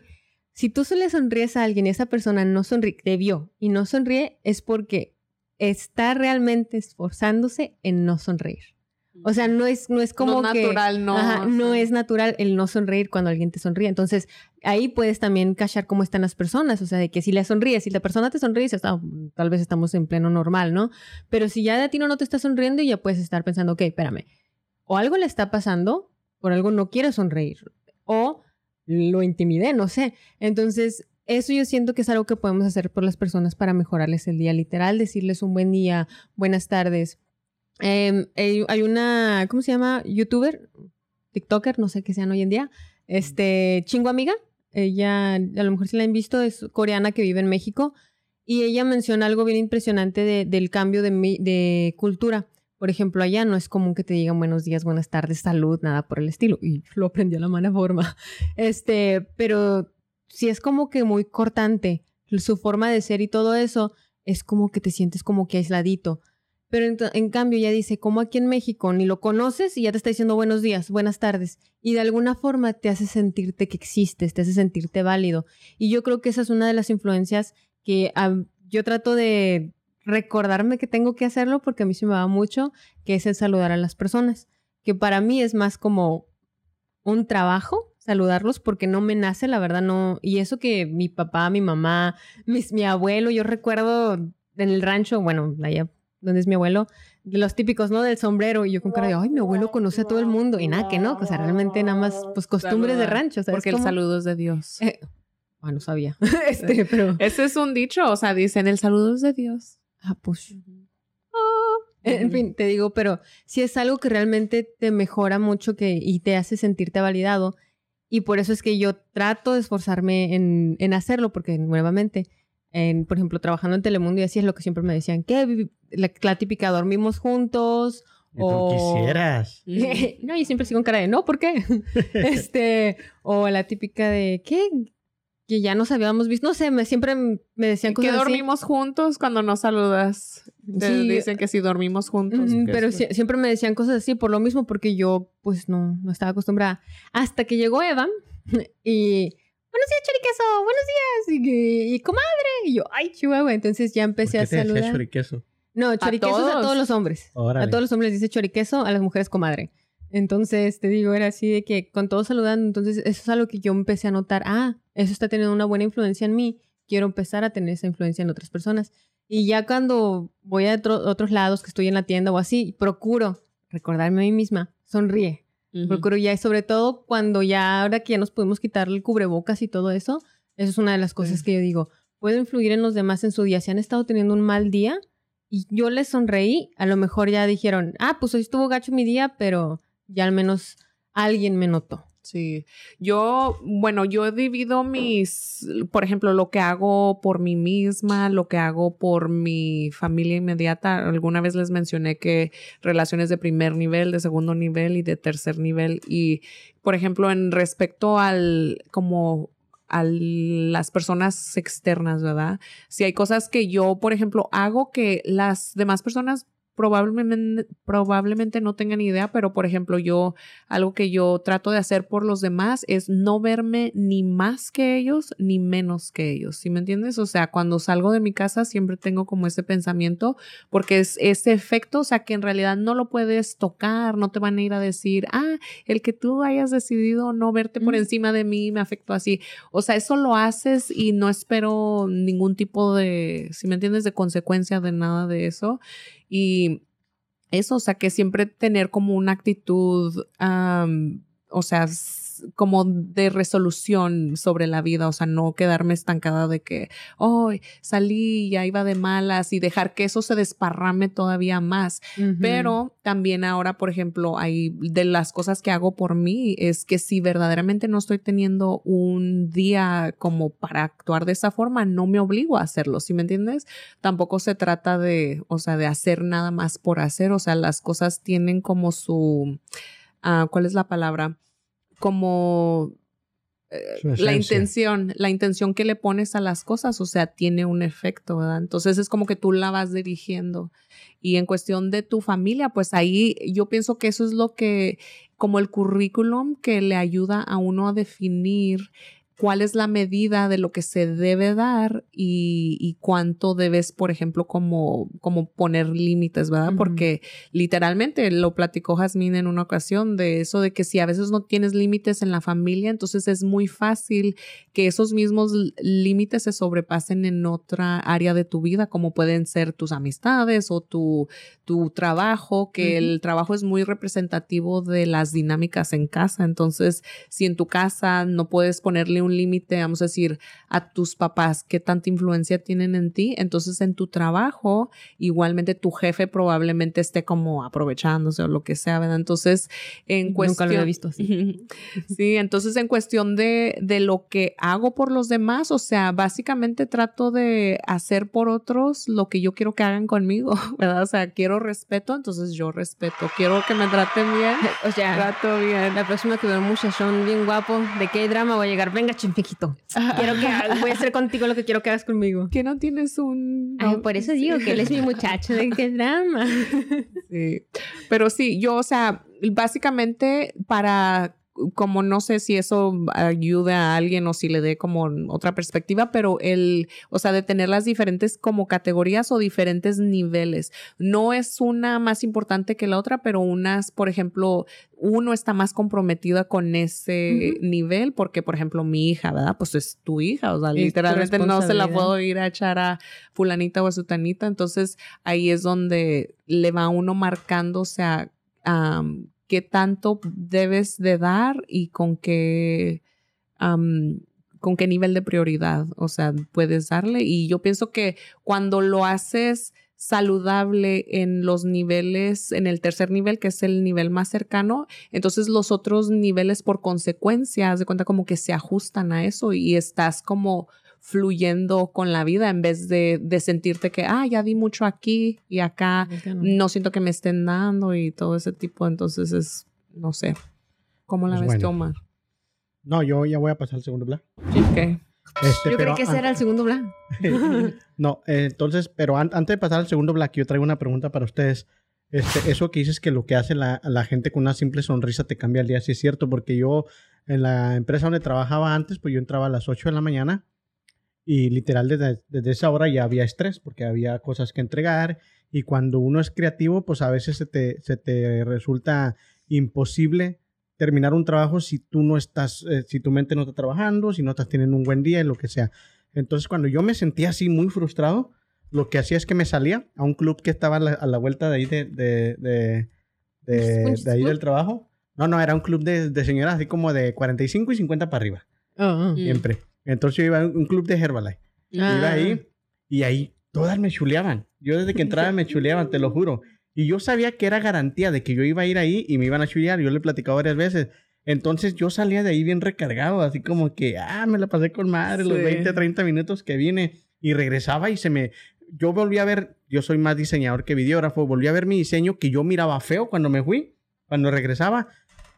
Si tú solo le sonríes a alguien y esa persona no sonríe, te vio y no sonríe, es porque está realmente esforzándose en no sonreír. O sea, no es, no es como no que... natural, no. Ajá, no es natural el no sonreír cuando alguien te sonríe. Entonces, ahí puedes también cachar cómo están las personas. O sea, de que si le sonríes, si la persona te sonríe, dices, "Ah, tal vez estamos en pleno normal, ¿no? Pero si ya de a ti no, no te está sonriendo, ya puedes estar pensando, ok, espérame. O algo le está pasando, por algo no quiere sonreír. O lo intimidé, no sé. Entonces, eso yo siento que es algo que podemos hacer por las personas para mejorarles el día. Literal, decirles un buen día, buenas tardes. Em, hay una, ¿cómo se llama? YouTuber, TikToker, no sé qué sean hoy en día. Este, Chingo Amiga. Ella, a lo mejor si la han visto, es coreana que vive en México. Y ella menciona algo bien impresionante de- del cambio de, de cultura. Por ejemplo, allá no es común que te digan buenos días, buenas tardes, salud, nada por el estilo. Y lo aprendí a la mala forma. Este, pero si es como que muy cortante su forma de ser y todo eso, es como que te sientes como que aisladito. Pero en, cambio ya dice, como aquí en México ni lo conoces y ya te está diciendo buenos días, buenas tardes. Y de alguna forma te hace sentirte que existes, te hace sentirte válido. Y yo creo que esa es una de las influencias que yo trato de recordarme que tengo que hacerlo porque a mí se me va mucho, que es el saludar a las personas. Que para mí es más como un trabajo saludarlos porque no me nace, la verdad no. Y eso que mi papá, mi mamá, mis, mi abuelo, yo recuerdo en el rancho, bueno, allá donde es mi abuelo, de los típicos, ¿no? Del sombrero. Y yo con cara de, ay, mi abuelo conoce a todo el mundo. Y nada, que no, o sea, realmente nada más, pues costumbres de rancho. ¿sabes Porque el cómo? saludo es de Dios. Eh, ah, no sabía. este, pero. Ese es un dicho, o sea, dicen el saludo es de Dios. Ah, pues. ah, En fin, te digo, pero si es algo que realmente te mejora mucho que, y te hace sentirte validado. Y por eso es que yo trato de esforzarme en, en hacerlo, porque nuevamente, en, por ejemplo, trabajando en Telemundo y así es lo que siempre me decían, que la, la típica dormimos juntos. Y tú O- quisieras. no, yo siempre sigo con cara de no, ¿por qué? este, o la típica de ¿qué? Que ya nos habíamos visto, no sé, me, siempre me decían que cosas así. dormimos juntos cuando nos saludas. Te Sí. dicen que si dormimos juntos. Que pero siempre me decían cosas así por lo mismo, porque yo pues no, no estaba acostumbrada. Hasta que llegó Eva y, buenos días, choriqueso, buenos días, y, y comadre. Y yo, ay, chihuahua. Entonces ya ¿Por empecé qué a te decía saludar. choriqueso? No, choriqueso es a todos. los hombres. Órale. A todos los hombres les dice choriqueso, a las mujeres comadre. Entonces, te digo, era así de que con todos saludando. Entonces, eso es algo que yo empecé a notar. Ah, eso está teniendo una buena influencia en mí. Quiero empezar a tener esa influencia en otras personas. Y ya cuando voy a otro- otros lados, que estoy en la tienda o así, procuro recordarme a mí misma, sonríe. Procuro ya, y sobre todo cuando ya, ahora que ya nos podemos quitar el cubrebocas y todo eso, eso es una de las cosas Sí. que yo digo. Puedo influir en los demás en su día. Si han estado teniendo un mal día y yo les sonreí, a lo mejor ya dijeron, ah, pues hoy estuvo gacho mi día, pero ya al menos alguien me notó. Sí, yo, bueno, yo divido mis, por ejemplo, lo que hago por mí misma, lo que hago por mi familia inmediata. Alguna vez les mencioné que relaciones de primer nivel, de segundo nivel y de tercer nivel. Y, por ejemplo, en respecto al, como a las personas externas, ¿verdad? Si hay cosas que yo, por ejemplo, hago que las demás personas probablemente, probablemente no tengan idea, pero por ejemplo, yo, algo que yo trato de hacer por los demás es no verme ni más que ellos ni menos que ellos, ¿sí me entiendes? O sea, cuando salgo de mi casa siempre tengo como ese pensamiento, porque es ese efecto, o sea, que en realidad no lo puedes tocar, no te van a ir a decir, ah, el que tú hayas decidido no verte por Mm. encima de mí me afectó así. O sea, eso lo haces y no espero ningún tipo de, si me entiendes, de consecuencia de nada de eso. Y eso, o sea, que siempre tener como una actitud, o sea, como de resolución sobre la vida, o sea, no quedarme estancada de que, hoy salí, ya iba de malas y dejar que eso se desparrame todavía más. Pero también ahora, por ejemplo, hay de las cosas que hago por mí es que si verdaderamente no estoy teniendo un día como para actuar de esa forma, no me obligo a hacerlo, ¿sí me entiendes? Tampoco se trata de, o sea, de hacer nada más por hacer, o sea, las cosas tienen como su, ah, ¿cuál es la palabra? Como eh, la intención, la intención que le pones a las cosas, o sea, tiene un efecto, ¿verdad? Entonces es como que tú la vas dirigiendo. Y en cuestión de tu familia, pues ahí yo pienso que eso es lo que, como el currículum que le ayuda a uno a definir cuál es la medida de lo que se debe dar y, y cuánto debes, por ejemplo, como, como poner límites, ¿verdad? Porque literalmente lo platicó Jazmín en una ocasión de eso de que si a veces no tienes límites en la familia, entonces es muy fácil que esos mismos límites se sobrepasen en otra área de tu vida, como pueden ser tus amistades o tu, tu trabajo, que el trabajo es muy representativo de las dinámicas en casa. Entonces, si en tu casa no puedes ponerle un límite, vamos a decir, a tus papás, qué tanta influencia tienen en ti, entonces en tu trabajo, igualmente tu jefe probablemente esté como aprovechándose o lo que sea, ¿verdad? Entonces, en Nunca cuestión... lo había visto así. Sí, entonces en cuestión de, de lo que hago por los demás, o sea, básicamente trato de hacer por otros lo que yo quiero que hagan conmigo, ¿verdad? O sea, quiero respeto, entonces yo respeto. Quiero que me traten bien, O sea, trato bien. la próxima que veo un muchachón bien guapo, ¿de qué drama voy a llegar? Venga, chimpijito. Quiero que hagas- voy a hacer contigo lo que quiero que hagas conmigo. ¿Que no tienes un...? Ay, por eso digo que él es mi muchacho, ¿de qué drama? Sí. Pero sí, yo, o sea, básicamente para, como no sé si eso ayude a alguien o si le dé como otra perspectiva, pero el, o sea, de tener las diferentes como categorías o diferentes niveles. No es una más importante que la otra, pero unas, por ejemplo, uno está más comprometida con ese nivel porque, por ejemplo, mi hija, ¿verdad? Pues es tu hija, o sea, literalmente no se la puedo ir a echar a fulanita o a sutanita, entonces ahí es donde le va uno marcando, o sea, am, qué tanto debes de dar y con qué, con qué nivel de prioridad, o sea, puedes darle. Y yo pienso que cuando lo haces saludable en los niveles, en el tercer nivel, que es el nivel más cercano, entonces los otros niveles por consecuencia, haz de cuenta como que se ajustan a eso y estás como fluyendo con la vida en vez de, de sentirte que, ah, ya di mucho aquí y acá, no siento que me estén dando y todo ese tipo, entonces es, no sé, ¿cómo la Pues ves bueno. Omar? No, yo ya voy a pasar al segundo. Sí, ok. Este, Yo pero creí que ese era el segundo plan. No, eh, entonces, pero an- antes de pasar al segundo black, yo traigo una pregunta para ustedes. Este, eso que dices que lo que hace la, la gente con una simple sonrisa te cambia el día, sí es cierto, porque yo en la empresa donde trabajaba antes, pues yo entraba a las 8 de la mañana y literal desde, desde esa hora ya había estrés porque había cosas que entregar y cuando uno es creativo, pues a veces se te, se te resulta imposible terminar un trabajo si tú no estás, eh, si tu mente no está trabajando, si no estás teniendo un buen día y lo que sea. Entonces, cuando yo me sentía así muy frustrado, lo que hacía es que me salía a un club que estaba a la, a la vuelta de ahí de, de, de, de- ¿Un de ahí club? del trabajo. No, no, era un club de, de señoras así como de 45 y 50 para arriba, Oh, oh. siempre. Entonces yo iba a un club de Herbalife. Ah. Iba ahí y ahí todas me chuleaban. Yo desde que entraba me chuleaban, te lo juro. Y yo sabía que era garantía de que yo iba a ir ahí y me iban a chulear. Yo le he platicado varias veces. Entonces yo salía de ahí bien recargado, así como que, ah, me la pasé con madre los Sí. 20, 30 minutos que vine y regresaba y se me... Yo volví a ver, yo soy más diseñador que videógrafo, volví a ver mi diseño que yo miraba feo cuando me fui, cuando regresaba.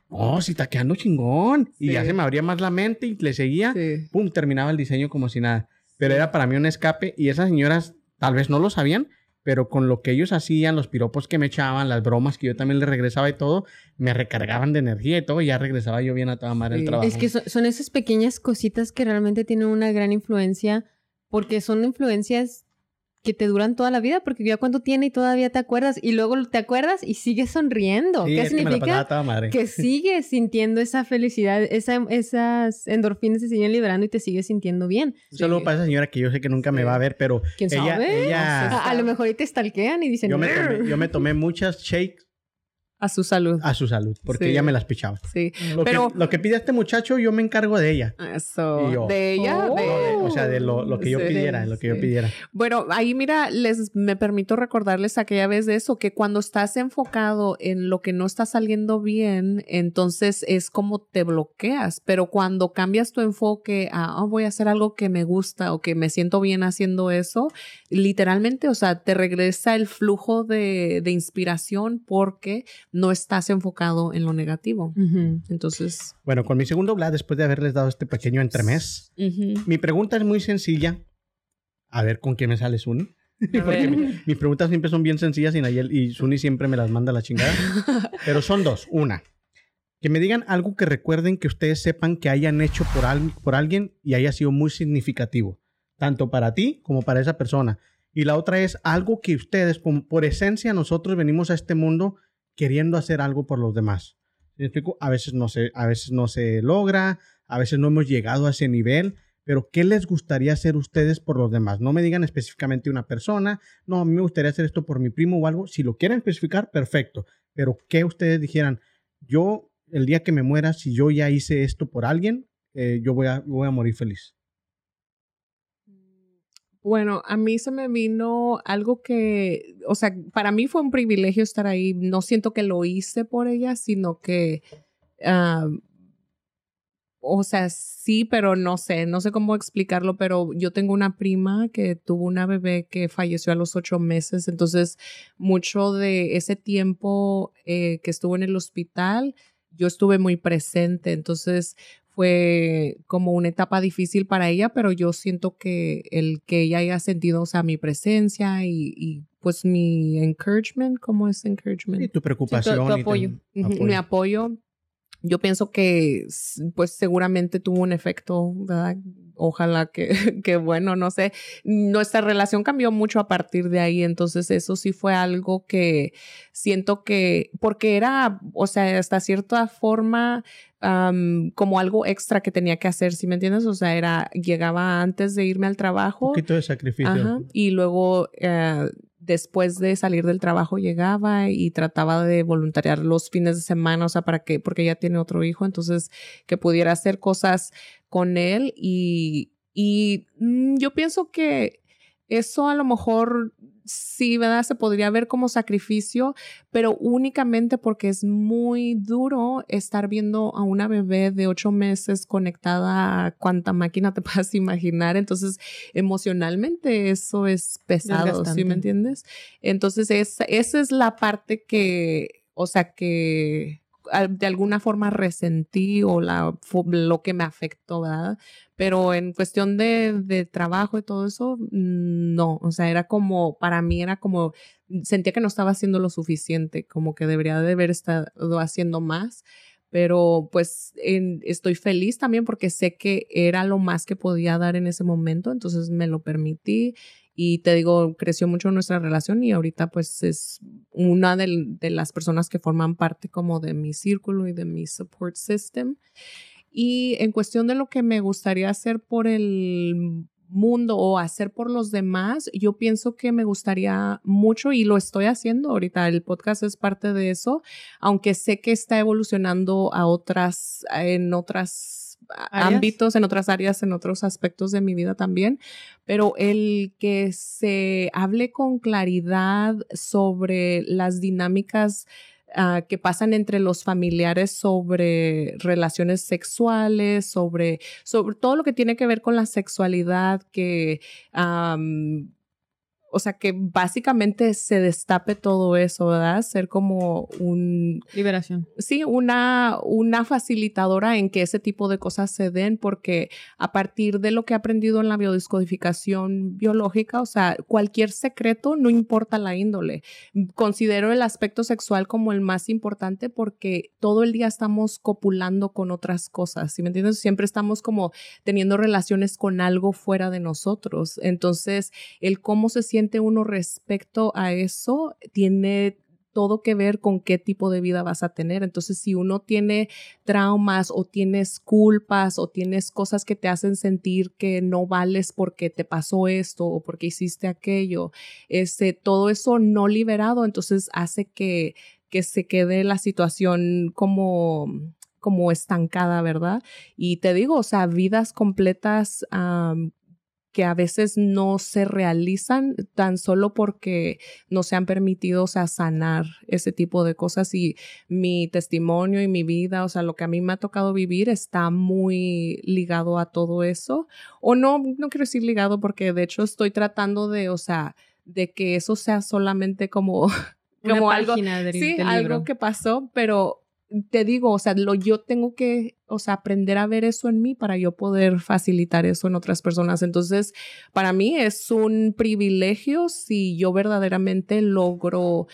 Oh, sí está quedando chingón. Y ya se me abría más la mente y le seguía. Sí. Pum, terminaba el diseño como si nada. Pero era para mí un escape y esas señoras tal vez no lo sabían, pero con lo que ellos hacían, los piropos que me echaban, las bromas que yo también les regresaba y todo, me recargaban de energía y todo, y ya regresaba yo bien a toda madre el Sí. trabajo. Es que son, son esas pequeñas cositas que realmente tienen una gran influencia, porque son influencias que te duran toda la vida, porque ya cuánto tiene y todavía te acuerdas, y luego te acuerdas y sigues sonriendo. Sí, ¿Qué es que significa? toda madre. Que sigues sintiendo esa felicidad, esa, esas endorfinas se siguen liberando y te sigues sintiendo bien. Un saludo para esa señora que yo sé que nunca me Sí. va a ver, pero ¿Quién ella, sabe? ella- A, a lo mejor y te stalkean y dicen... yo, me yo me tomé muchas shakes A su salud. a su salud, porque Sí. ella me las pichaba. Sí. Lo, Pero- que, lo que pide este muchacho, yo me encargo de ella. Eso. Yo. De ella. Oh. de- No, de- o sea, de lo, lo que yo Sí, pidiera, lo que yo pidiera. Bueno, ahí mira, les me permito recordarles aquella vez de eso, que cuando estás enfocado en lo que no está saliendo bien, entonces es como te bloqueas, pero cuando cambias tu enfoque a, "Oh, voy a hacer algo que me gusta o que me siento bien haciendo eso, literalmente, o sea, te regresa el flujo de, de inspiración porque no estás enfocado en lo negativo. Entonces, Bueno, con mi segundo blad, después de haberles dado este pequeño entremés, mi pregunta es muy sencilla. A ver con qué me sale Suni. Porque mi- mis preguntas siempre son bien sencillas y, Nayel, y Suni siempre me las manda a la chingada. Pero son dos. Una, que me digan algo que recuerden que ustedes sepan que hayan hecho por, al- por alguien y haya sido muy significativo, tanto para ti como para esa persona. Y la otra es algo que ustedes, como por esencia, nosotros venimos a este mundo queriendo hacer algo por los demás. A veces no se, a veces no se logra, a veces no hemos llegado a ese nivel, pero ¿qué les gustaría hacer ustedes por los demás? No me digan específicamente una persona, no, a mí me gustaría hacer esto por mi primo o algo. Si lo quieren especificar, perfecto. Pero ¿qué ustedes dijeran? Yo, el día que me muera, si yo ya hice esto por alguien, eh, yo voy a morir feliz. Bueno, a mí se me vino algo que, o sea, para mí fue un privilegio estar ahí. No siento que lo hice por ella, sino que, ah, o sea, sí, pero no sé, no sé cómo explicarlo, pero yo tengo una prima que tuvo una bebé que falleció a los ocho meses, entonces mucho de ese tiempo eh, que estuvo en el hospital, yo estuve muy presente, entonces fue como una etapa difícil para ella, pero yo siento que el que ella haya sentido, o sea, mi presencia y, y, pues mi encouragement, ¿cómo es encouragement? Y tu preocupación. tu y tu apoyo. Ujú, Mi apoyo, yo pienso que pues seguramente tuvo un efecto, ¿verdad? Ojalá que, que bueno, no sé. Nuestra relación cambió mucho a partir de ahí, entonces eso sí fue algo que siento que, porque era, o sea, hasta cierta forma, como algo extra que tenía que hacer, ¿sí me entiendes? O sea, era, llegaba antes de irme al Un trabajo. poquito de sacrificio. Ajá, Y luego, eh, después de salir del trabajo, llegaba y trataba de voluntariar los fines de semana, o sea, para que, porque ella tiene otro hijo, entonces que pudiera hacer cosas con él. Y, y mm, yo pienso que eso a lo mejor sí, ¿verdad? Se podría ver como sacrificio, pero únicamente porque es muy duro estar viendo a una bebé de ocho meses conectada a cuanta máquina te puedas imaginar. Entonces, emocionalmente eso es pesado, ¿sí me entiendes? Entonces, esa, esa es la parte que, o sea, que al- de alguna forma resentí o la, lo que me afectó, ¿verdad? Pero en cuestión de, de trabajo y todo eso, mm, no, o sea, era como, para mí era como, sentía que no estaba haciendo lo suficiente, como que debería de haber estado haciendo más, pero pues en- estoy feliz también porque sé que era lo más que podía dar en ese momento, entonces me lo permití y te digo, creció mucho nuestra relación y ahorita pues es una de, de las personas que forman parte como de mi círculo y de mi support system. Y en cuestión de lo que me gustaría hacer por el mundo o hacer por los demás, yo pienso que me gustaría mucho y lo estoy haciendo ahorita. El podcast es parte de eso, aunque sé que está evolucionando a otras, en otras ¿Áreas? ámbitos, en otras áreas, en otros aspectos de mi vida también, pero el que se hable con claridad sobre las dinámicas ah, que pasan entre los familiares sobre relaciones sexuales, sobre, sobre todo lo que tiene que ver con la sexualidad, que o sea, que básicamente se destape todo eso, ¿verdad? Ser como un, Liberación. sí, una, una facilitadora en que ese tipo de cosas se den, porque a partir de lo que he aprendido en la biodescodificación biológica, o sea, cualquier secreto, no importa la índole. Considero el aspecto sexual como el más importante porque todo el día estamos copulando con otras cosas, ¿sí me entiendes? Siempre estamos como teniendo relaciones con algo fuera de nosotros. Entonces, el cómo se siente uno respecto a eso tiene todo que ver con qué tipo de vida vas a tener. Entonces, si uno tiene traumas o tienes culpas o tienes cosas que te hacen sentir que no vales porque te pasó esto o porque hiciste aquello, este, todo eso no liberado, entonces hace que, que se quede la situación como como estancada, ¿verdad? Y te digo, o sea, vidas completas que a veces no se realizan tan solo porque no se han permitido, o sea, sanar ese tipo de cosas y mi testimonio y mi vida, o sea, lo que a mí me ha tocado vivir está muy ligado a todo eso. O no, no quiero decir ligado porque de hecho estoy tratando de, o sea, de que eso sea solamente como, Una como algo, del- sí, del algo que pasó, pero te digo, o sea, lo, yo tengo que, o sea, aprender a ver eso en mí para yo poder facilitar eso en otras personas. Entonces, para mí es un privilegio si yo verdaderamente logro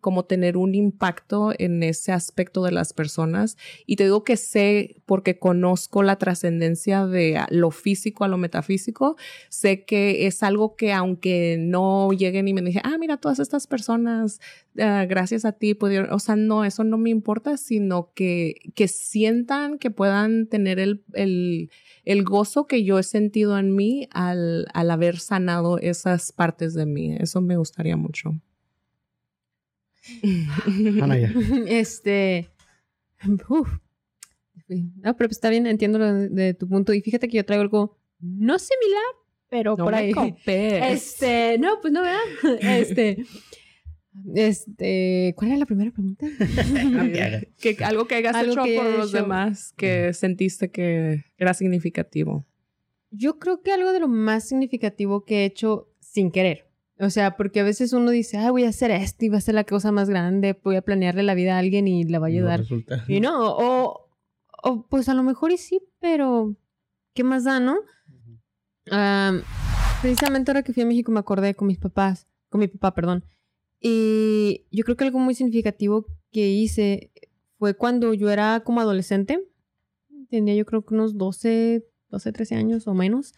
como tener un impacto en ese aspecto de las personas. Y te digo que sé, porque conozco la trascendencia de lo físico a lo metafísico, sé que es algo que aunque no lleguen y me dije, ah, mira, todas estas personas, ah, gracias a ti pudieron, o sea, no, eso no me importa, sino que, que sientan que puedan tener el, el, el gozo que yo he sentido en mí al, al haber sanado esas partes de mí. Eso me gustaría mucho. Anaya. este. uf. No, pero está bien, entiendo lo de, de tu punto. Y fíjate que yo traigo algo no similar, pero No por me ahí. Este, no, pues no, ¿verdad? Este. Este, ¿cuál era la primera pregunta? Que, algo que hayas Algo hecho que por los hecho. demás que sentiste que era significativo. Yo creo que algo de lo más significativo que he hecho sin querer. O sea, porque a veces uno dice, ah, voy a hacer esto y va a ser la cosa más grande, voy a planearle la vida a alguien y la va a No ayudar. resulta. Y no, o, o pues a lo mejor y sí, pero ¿qué más da, no? Am, precisamente ahora que fui a México me acordé con mis papás, con mi papá, perdón. Y yo creo que algo muy significativo que hice fue cuando yo era como adolescente, tenía yo creo que unos 12, 12, 13 años o menos.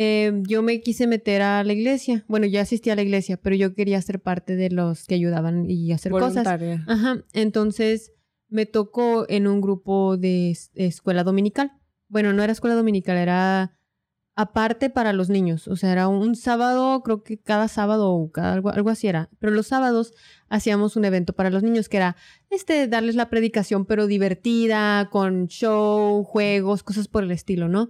eh, yo me quise meter a la iglesia. Bueno, ya asistí a la iglesia, pero yo quería ser parte de los que ayudaban y hacer cosas. Voluntaria. Ajá, entonces me tocó en un grupo de es- escuela dominical. Bueno, no era escuela dominical, era aparte para los niños. O sea, era un sábado, creo que cada sábado o algo, algo así era. Pero los sábados hacíamos un evento para los niños que era este, darles la predicación, pero divertida, con show, juegos, cosas por el estilo, ¿no?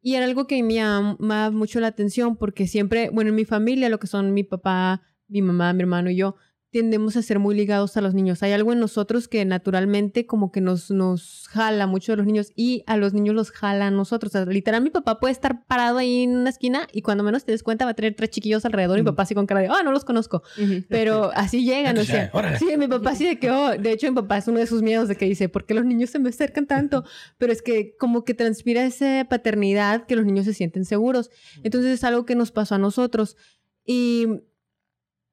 Y era algo que me llamaba mucho la atención porque siempre, bueno, en mi familia, lo que son mi papá, mi mamá, mi hermano y yo, tendemos a ser muy ligados a los niños. Hay algo en nosotros que naturalmente como que nos, nos jala mucho de los niños y a los niños los jala a nosotros. O sea, literal, mi papá puede estar parado ahí en una esquina y cuando menos te des cuenta va a tener tres chiquillos alrededor y mi papá así con cara de, ah, no los conozco. Pero así llegan, o sea. Sí, mi papá sí de que, oh, de hecho mi papá es uno de sus miedos de que dice, ¿por qué los niños se me acercan tanto? Pero es que como que transpira esa paternidad que los niños se sienten seguros. Entonces es algo que nos pasó a nosotros. Y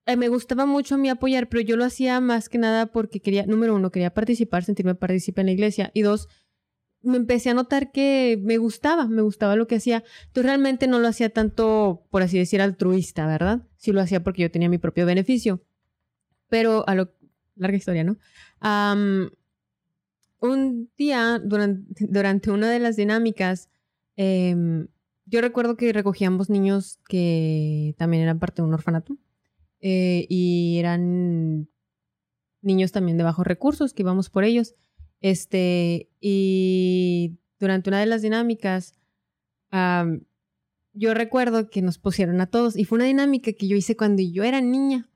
eh, me gustaba mucho a mí apoyar, pero yo lo hacía más que nada porque quería, número uno, quería participar, sentirme partícipe en la iglesia. Y dos, me empecé a notar que me gustaba, me gustaba lo que hacía. Entonces realmente no lo hacía tanto, por así decir, altruista, ¿verdad? Sí lo hacía porque yo tenía mi propio beneficio. Pero a lo larga historia, ¿no? Un día, durante, durante una de las dinámicas, em, yo recuerdo que recogíamos niños que también eran parte de un orfanato eh, y eran niños también de bajos recursos que íbamos por ellos. Este, y durante una de las dinámicas, yo recuerdo que nos pusieron a todos y fue una dinámica que yo hice cuando yo era niña.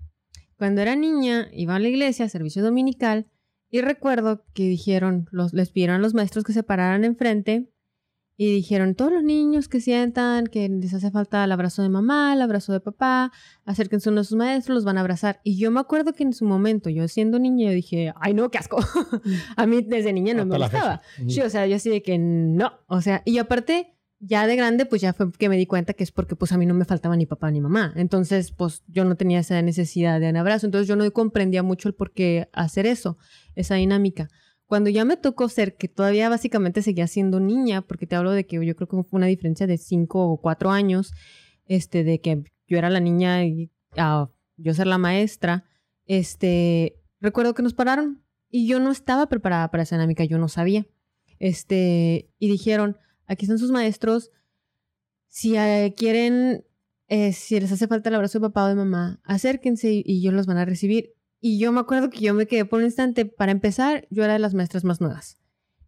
Cuando era niña, iba a la iglesia, servicio dominical, y recuerdo que dijeron, les pidieron a los maestros que se pararan enfrente Y dijeron, todos los niños que sientan que les hace falta el abrazo de mamá, el abrazo de papá, acérquense a uno de sus maestros, los van a abrazar. Y yo me acuerdo que en su momento, yo siendo niña, yo dije, ay no, qué asco. a mí desde niña no me Hasta gustaba. Sí, o sea, yo así de que no. O sea, y aparte, ya de grande, pues ya fue que me di cuenta que es porque pues a mí no me faltaba ni papá ni mamá. Entonces, pues yo no tenía esa necesidad de un abrazo. Entonces yo no comprendía mucho el por qué hacer eso, esa dinámica. Cuando ya me tocó ser, que todavía básicamente seguía siendo niña, porque te hablo de que yo creo que fue una diferencia de cinco o cuatro años, este, de que yo era la niña y yo ser la maestra, este, recuerdo que nos pararon y yo no estaba preparada para esa dinámica, yo no sabía. Este, y dijeron, aquí están sus maestros, si eh, quieren, eh, si les hace falta el abrazo de papá o de mamá, acérquense y ellos los van a recibir. Y yo me acuerdo que yo me quedé por un instante, para empezar, yo era de las maestras más nuevas.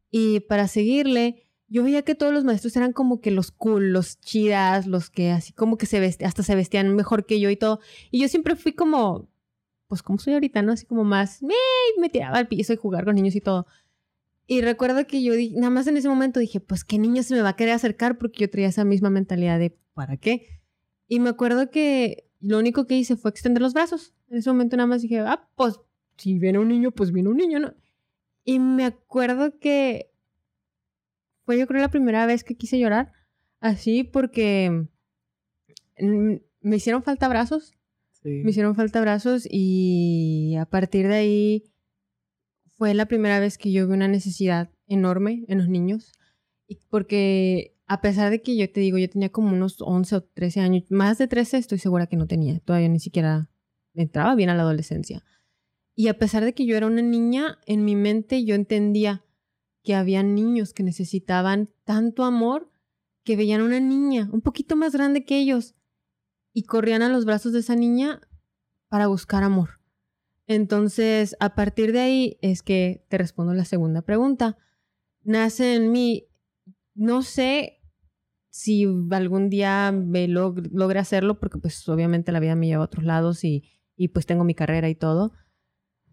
Y para seguirle, yo veía que todos los maestros eran como que los cool, los chidas, los que así como que se vestían, hasta se vestían mejor que yo y todo. Y yo siempre fui como, pues como soy ahorita, ¿no? Así como más, me, tiraba al piso y jugar con niños y todo. Y recuerdo que yo nada más en ese momento dije, pues qué niño se me va a querer acercar porque yo traía esa misma mentalidad de, ¿para qué? Y me acuerdo que lo único que hice fue extender los brazos. En ese momento nada más dije, ah, pues si viene un niño, pues viene un niño, ¿no? Y me acuerdo que fue yo creo la primera vez que quise llorar así porque mm, me hicieron falta brazos me hicieron falta brazos y a partir de ahí fue la primera vez que yo vi una necesidad enorme en los niños. Y porque a pesar de que yo te digo, yo tenía como unos 11 o 13 años, más de 13 estoy segura que no tenía, todavía ni siquiera entraba bien a la adolescencia. Y a pesar de que yo era una niña, en mi mente yo entendía que había niños que necesitaban tanto amor que veían a una niña un poquito más grande que ellos y corrían a los brazos de esa niña para buscar amor. Entonces, a partir de ahí es que te respondo la segunda pregunta. Nace en mí, no sé si algún día me log- logre hacerlo, porque pues obviamente la vida me lleva a otros lados y, y pues tengo mi carrera y todo.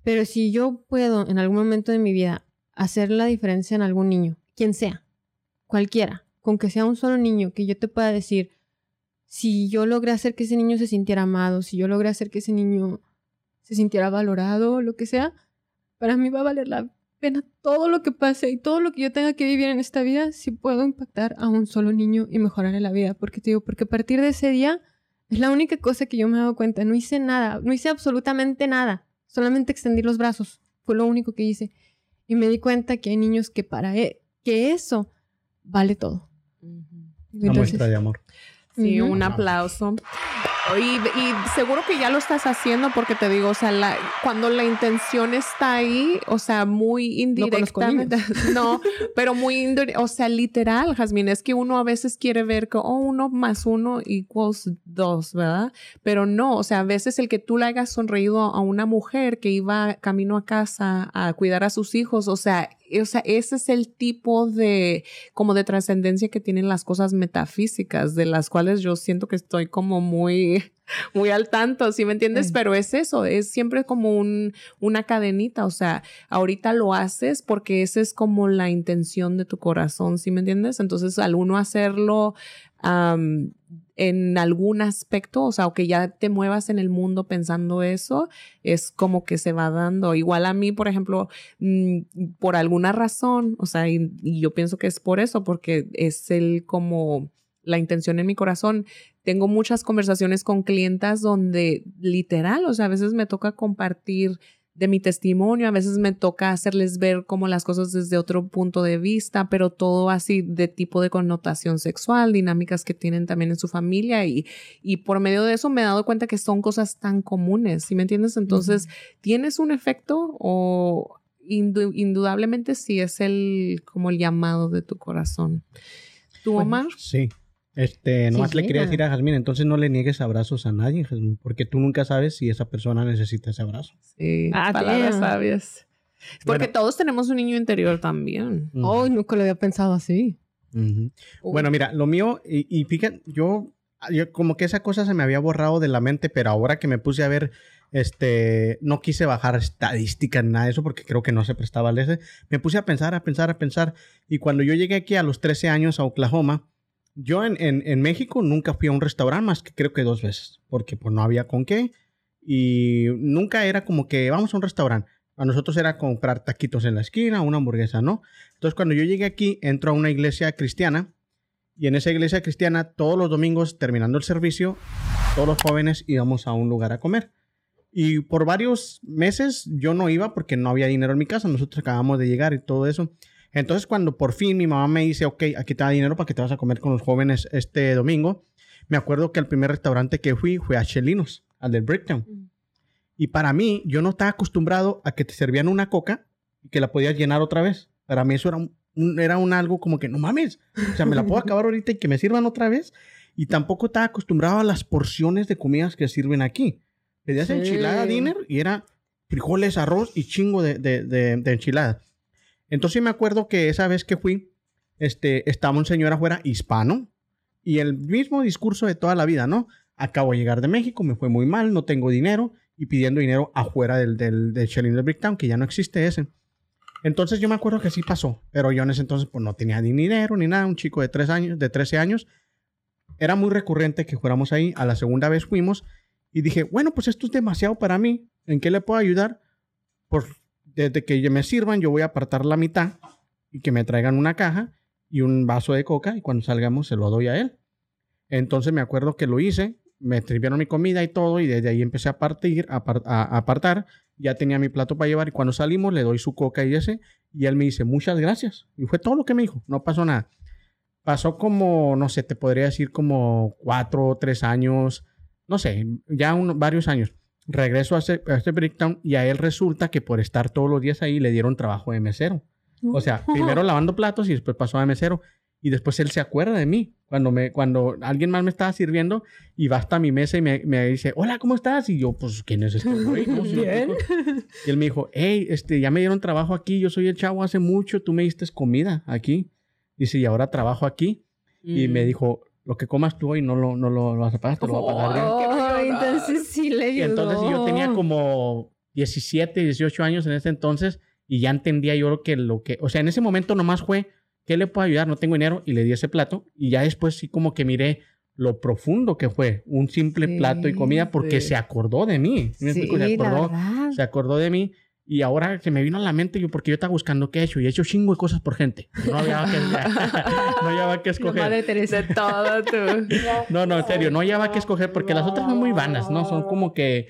Pero si yo puedo en algún momento de mi vida hacer la diferencia en algún niño, quien sea, cualquiera, con que sea un solo niño, que yo te pueda decir, si yo logré hacer que ese niño se sintiera amado, si yo logré hacer que ese niño se sintiera valorado, lo que sea, para mí va a valer la pena todo lo que pase y todo lo que yo tenga que vivir en esta vida si puedo impactar a un solo niño y mejorarle la vida. Porque te digo, porque a partir de ese día es la única cosa que yo me he dado cuenta. No hice nada, no hice absolutamente nada. Solamente extendí los brazos. Fue lo único que hice. Y me di cuenta que hay niños que para e- que eso vale todo. Una muestra de amor. Sí, un aplauso. Y, y seguro que ya lo estás haciendo porque te digo, o sea, la- cuando la intención está ahí, o sea, muy No indirectamente, no, pero muy, o sea, literal, Jazmín, es que uno a veces quiere ver que, oh, uno más uno equals dos, ¿verdad? Pero no, o sea, a veces el que tú le hayas sonreído a una mujer que iba camino a casa a cuidar a sus hijos, o sea, o sea, ese es el tipo de, como de trascendencia que tienen las cosas metafísicas, de las cuales yo siento que estoy como muy, muy al tanto, ¿sí me entiendes? Sí. Pero es eso, es siempre como un, una cadenita, o sea, ahorita lo haces porque esa es como la intención de tu corazón, ¿sí me entiendes? Entonces, al uno hacerlo en algún aspecto, o sea, o que ya te muevas en el mundo pensando eso, es como que se va dando. Igual a mí, por ejemplo, mm, por alguna razón, o sea, y, yo pienso que es por eso, porque es el como la intención en mi corazón. Tengo muchas conversaciones con clientas donde literal, o sea, a veces me toca compartir de mi testimonio, a veces me toca hacerles ver como las cosas desde otro punto de vista, pero todo así de tipo de connotación sexual, dinámicas que tienen también en su familia y, y por medio de eso me he dado cuenta que son cosas tan comunes, ¿sí me entiendes? Entonces, ¿tienes un efecto o indu- indudablemente sí es el como el llamado de tu corazón? ¿Tú, Pues, Omar? Sí. Este, nomás le quería decir a Jazmín, entonces no le niegues abrazos a nadie, Jazmín, porque tú nunca sabes si esa persona necesita ese abrazo. Sí, Ah, palabras damn. sabias. Porque Bueno. todos tenemos un niño interior también. Ay, nunca lo había pensado así. Bueno, mira, lo mío, y, y fíjate, yo, yo como que esa cosa se me había borrado de la mente, pero ahora que me puse a ver Este, no quise bajar estadísticas nada de eso porque creo que no se prestaba al ese. Me puse a pensar, a pensar, a pensar. Y cuando yo llegué aquí a los 13 años a Oklahoma, yo en, en- en México nunca fui a un restaurante más que creo que dos veces, porque pues no había con qué. Y nunca era como que vamos a un restaurante. A nosotros era comprar taquitos en la esquina, una hamburguesa, ¿no? Entonces cuando yo llegué aquí, entro a una iglesia cristiana. Y en esa iglesia cristiana, todos los domingos, terminando el servicio, todos los jóvenes íbamos a un lugar a comer. Y por varios meses yo no iba porque no había dinero en mi casa. Nosotros acabamos de llegar y todo eso. Entonces, cuando por fin mi mamá me dice, ok, aquí te da dinero para que te vas a comer con los jóvenes este domingo, me acuerdo que el primer restaurante que fui fue a Chelinos, al del Breakdown. Y para mí, yo no estaba acostumbrado a que te servían una coca y que la podías llenar otra vez. Para mí eso era un, un- era un algo como que, no mames, o sea, me la puedo acabar ahorita y que me sirvan otra vez. Y tampoco estaba acostumbrado a las porciones de comidas que sirven aquí. Pedías Sí. enchilada dinner y era frijoles, arroz y chingo de, de, de, de enchilada. Entonces me acuerdo que esa vez que fui, este, estaba un señor afuera hispano y el mismo discurso de toda la vida, ¿no? Acabo de llegar de México, me fue muy mal, no tengo dinero y pidiendo dinero afuera del, del, del Shelling de Bricktown, que ya no existe ese. Entonces yo me acuerdo que sí pasó, pero yo en ese entonces pues no tenía ni dinero ni nada, un chico de, tres años, de 13 años. Era muy recurrente que fuéramos ahí, a la segunda vez fuimos y dije, bueno, pues esto es demasiado para mí, ¿en qué le puedo ayudar? Por, desde que me sirvan yo voy a apartar la mitad y que me traigan una caja y un vaso de coca y cuando salgamos se lo doy a él. Entonces me acuerdo que lo hice, me sirvieron mi comida y todo y desde ahí empecé a partir, a, par- a- a apartar, ya tenía mi plato para llevar y cuando salimos le doy su coca y ese y él me dice muchas gracias y fue todo lo que me dijo, no pasó nada. Pasó como, no sé, te podría decir como cuatro o tres años, no sé, ya varios años. Regreso a ese, a ese breakdown y a él resulta que por estar todos los días ahí le dieron trabajo de mesero. O sea, primero lavando platos y después pasó a mesero. Y después él se acuerda de mí. Cuando, me, cuando alguien más me estaba sirviendo y va hasta mi mesa y me, me dice, hola, ¿cómo estás? Y yo, pues, ¿quién es este güey? Bien. Y él me dijo, hey, este, ya me dieron trabajo aquí. Yo soy el chavo hace mucho. Tú me diste comida aquí. Dice, y ahora trabajo aquí. Y Mm. me dijo, lo que comas tú hoy no lo, no lo, lo vas a pagar, te lo voy a pagar. Oh, entonces sí le Y ayudó. entonces yo tenía como 17, 18 años en ese entonces y ya entendía yo lo que, lo que, o sea, en ese momento nomás fue, ¿qué le puedo ayudar? No tengo dinero y le di ese plato y ya después sí como que miré lo profundo que fue un simple Sí, plato y comida porque sí. se acordó de mí. ¿Sí me Sí, explico? se la acordó, verdad. se acordó de mí y ahora se me vino a la mente yo porque yo estaba buscando qué he hecho y he hecho chingo de cosas por gente. No había que, no había que escoger. madre Teresa. De todo tú. No, no, en serio, no hallaba que escoger porque las otras son muy vanas, ¿no? Son como que,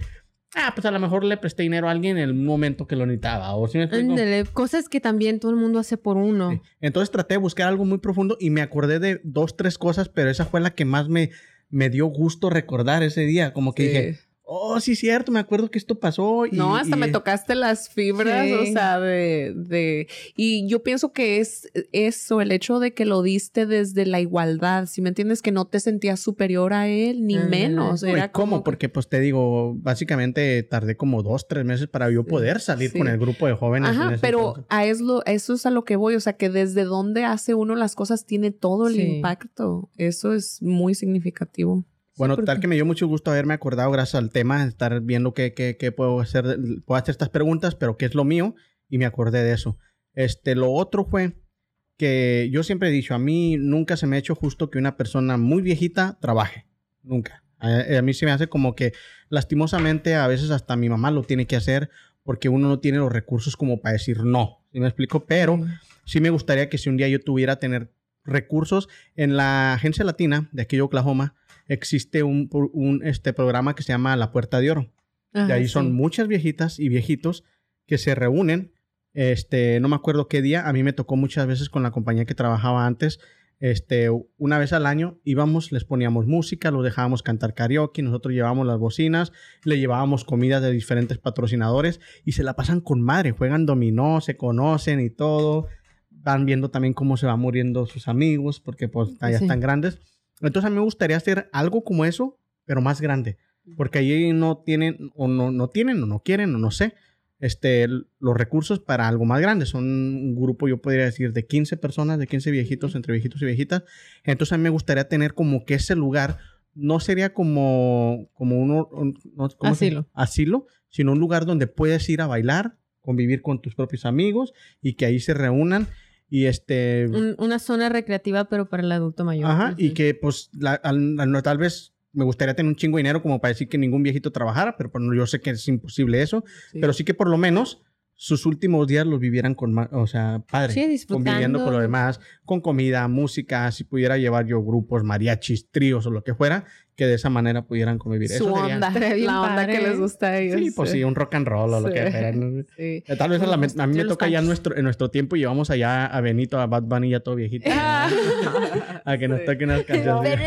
ah, pues a lo mejor le presté dinero a alguien en un momento que lo necesitaba. ¿O me? Ándale, cosas que también todo el mundo hace por uno. Sí. Entonces traté de buscar algo muy profundo y me acordé de dos, tres cosas, pero esa fue la que más me, me dio gusto recordar ese día. Como que Sí. dije, oh, sí, cierto, me acuerdo que esto pasó. Y, No, hasta y- me tocaste las fibras, Sí. o sea, de, de... Y yo pienso que es eso, el hecho de que lo diste desde la igualdad, si me entiendes, que no te sentías superior a él, ni Ándale. menos. No, ¿y Era ¿Cómo? como Porque, pues te digo, básicamente tardé como dos, tres meses para yo poder salir sí. con el grupo de jóvenes. en Ajá, pero entonces. a es lo, eso es a lo que voy, o sea, que desde donde hace uno las cosas tiene todo el Sí. impacto. Eso es muy significativo. Bueno, tal que me dio mucho gusto haberme acordado gracias al tema, estar viendo qué, qué, qué puedo hacer, puedo hacer estas preguntas, pero qué es lo mío, y me acordé de eso. Este, lo otro fue que yo siempre he dicho, a mí nunca se me ha hecho justo que una persona muy viejita trabaje. Nunca. A, a mí se me hace como que lastimosamente a veces hasta mi mamá lo tiene que hacer porque uno no tiene los recursos como para decir no. ¿Sí me explico? Pero sí me gustaría que si un día yo tuviera tener recursos en la agencia latina de aquí de Oklahoma existe un, este programa que se llama La Puerta de Oro. Ajá, ahí son sí. muchas viejitas y viejitos que se reúnen. Este, no me acuerdo qué día. A mí me tocó muchas veces con la compañía que trabajaba antes. Este, una vez al año íbamos, les poníamos música, los dejábamos cantar karaoke, nosotros llevábamos las bocinas, le llevábamos comidas de diferentes patrocinadores y se la pasan con madre, juegan dominó, se conocen y todo. Van viendo también cómo se van muriendo sus amigos porque pues ya Sí. están grandes. Entonces a mí me gustaría hacer algo como eso, pero más grande. Porque ahí no tienen, o no, no tienen, o no quieren, o no sé, este, los recursos para algo más grande. Son un grupo, yo podría decir, de 15 personas, de 15 viejitos, entre viejitos y viejitas. Entonces a mí me gustaría tener como que ese lugar no sería como, como un- no, ¿cómo se- Asilo. asilo, sino un lugar donde puedes ir a bailar, convivir con tus propios amigos y que ahí se reúnan y este... Un- una zona recreativa, pero para el adulto mayor. Ajá, y que pues la- al- al- tal vez me gustaría tener un chingo de dinero como para decir que ningún viejito trabajara, pero pues, yo sé que es imposible eso, Sí. pero sí que por lo menos sus últimos días los vivieran con o sea, padre, Sí, conviviendo con lo demás, con comida, música, si pudiera llevar yo grupos, mariachis, tríos o lo que fuera, que de esa manera pudieran convivir. Su Eso sería- onda, la onda padre. que les gusta a ellos. Sí, pues sí, un rock and roll o lo Sí. que fuera. ¿no? Sí. Eh, Tal vez a, la- a mí me toca ya nuestro, en nuestro tiempo y llevamos allá a Benito, a Bad Bunny ya todo viejito. a que nos Sí. toquen unas canciones.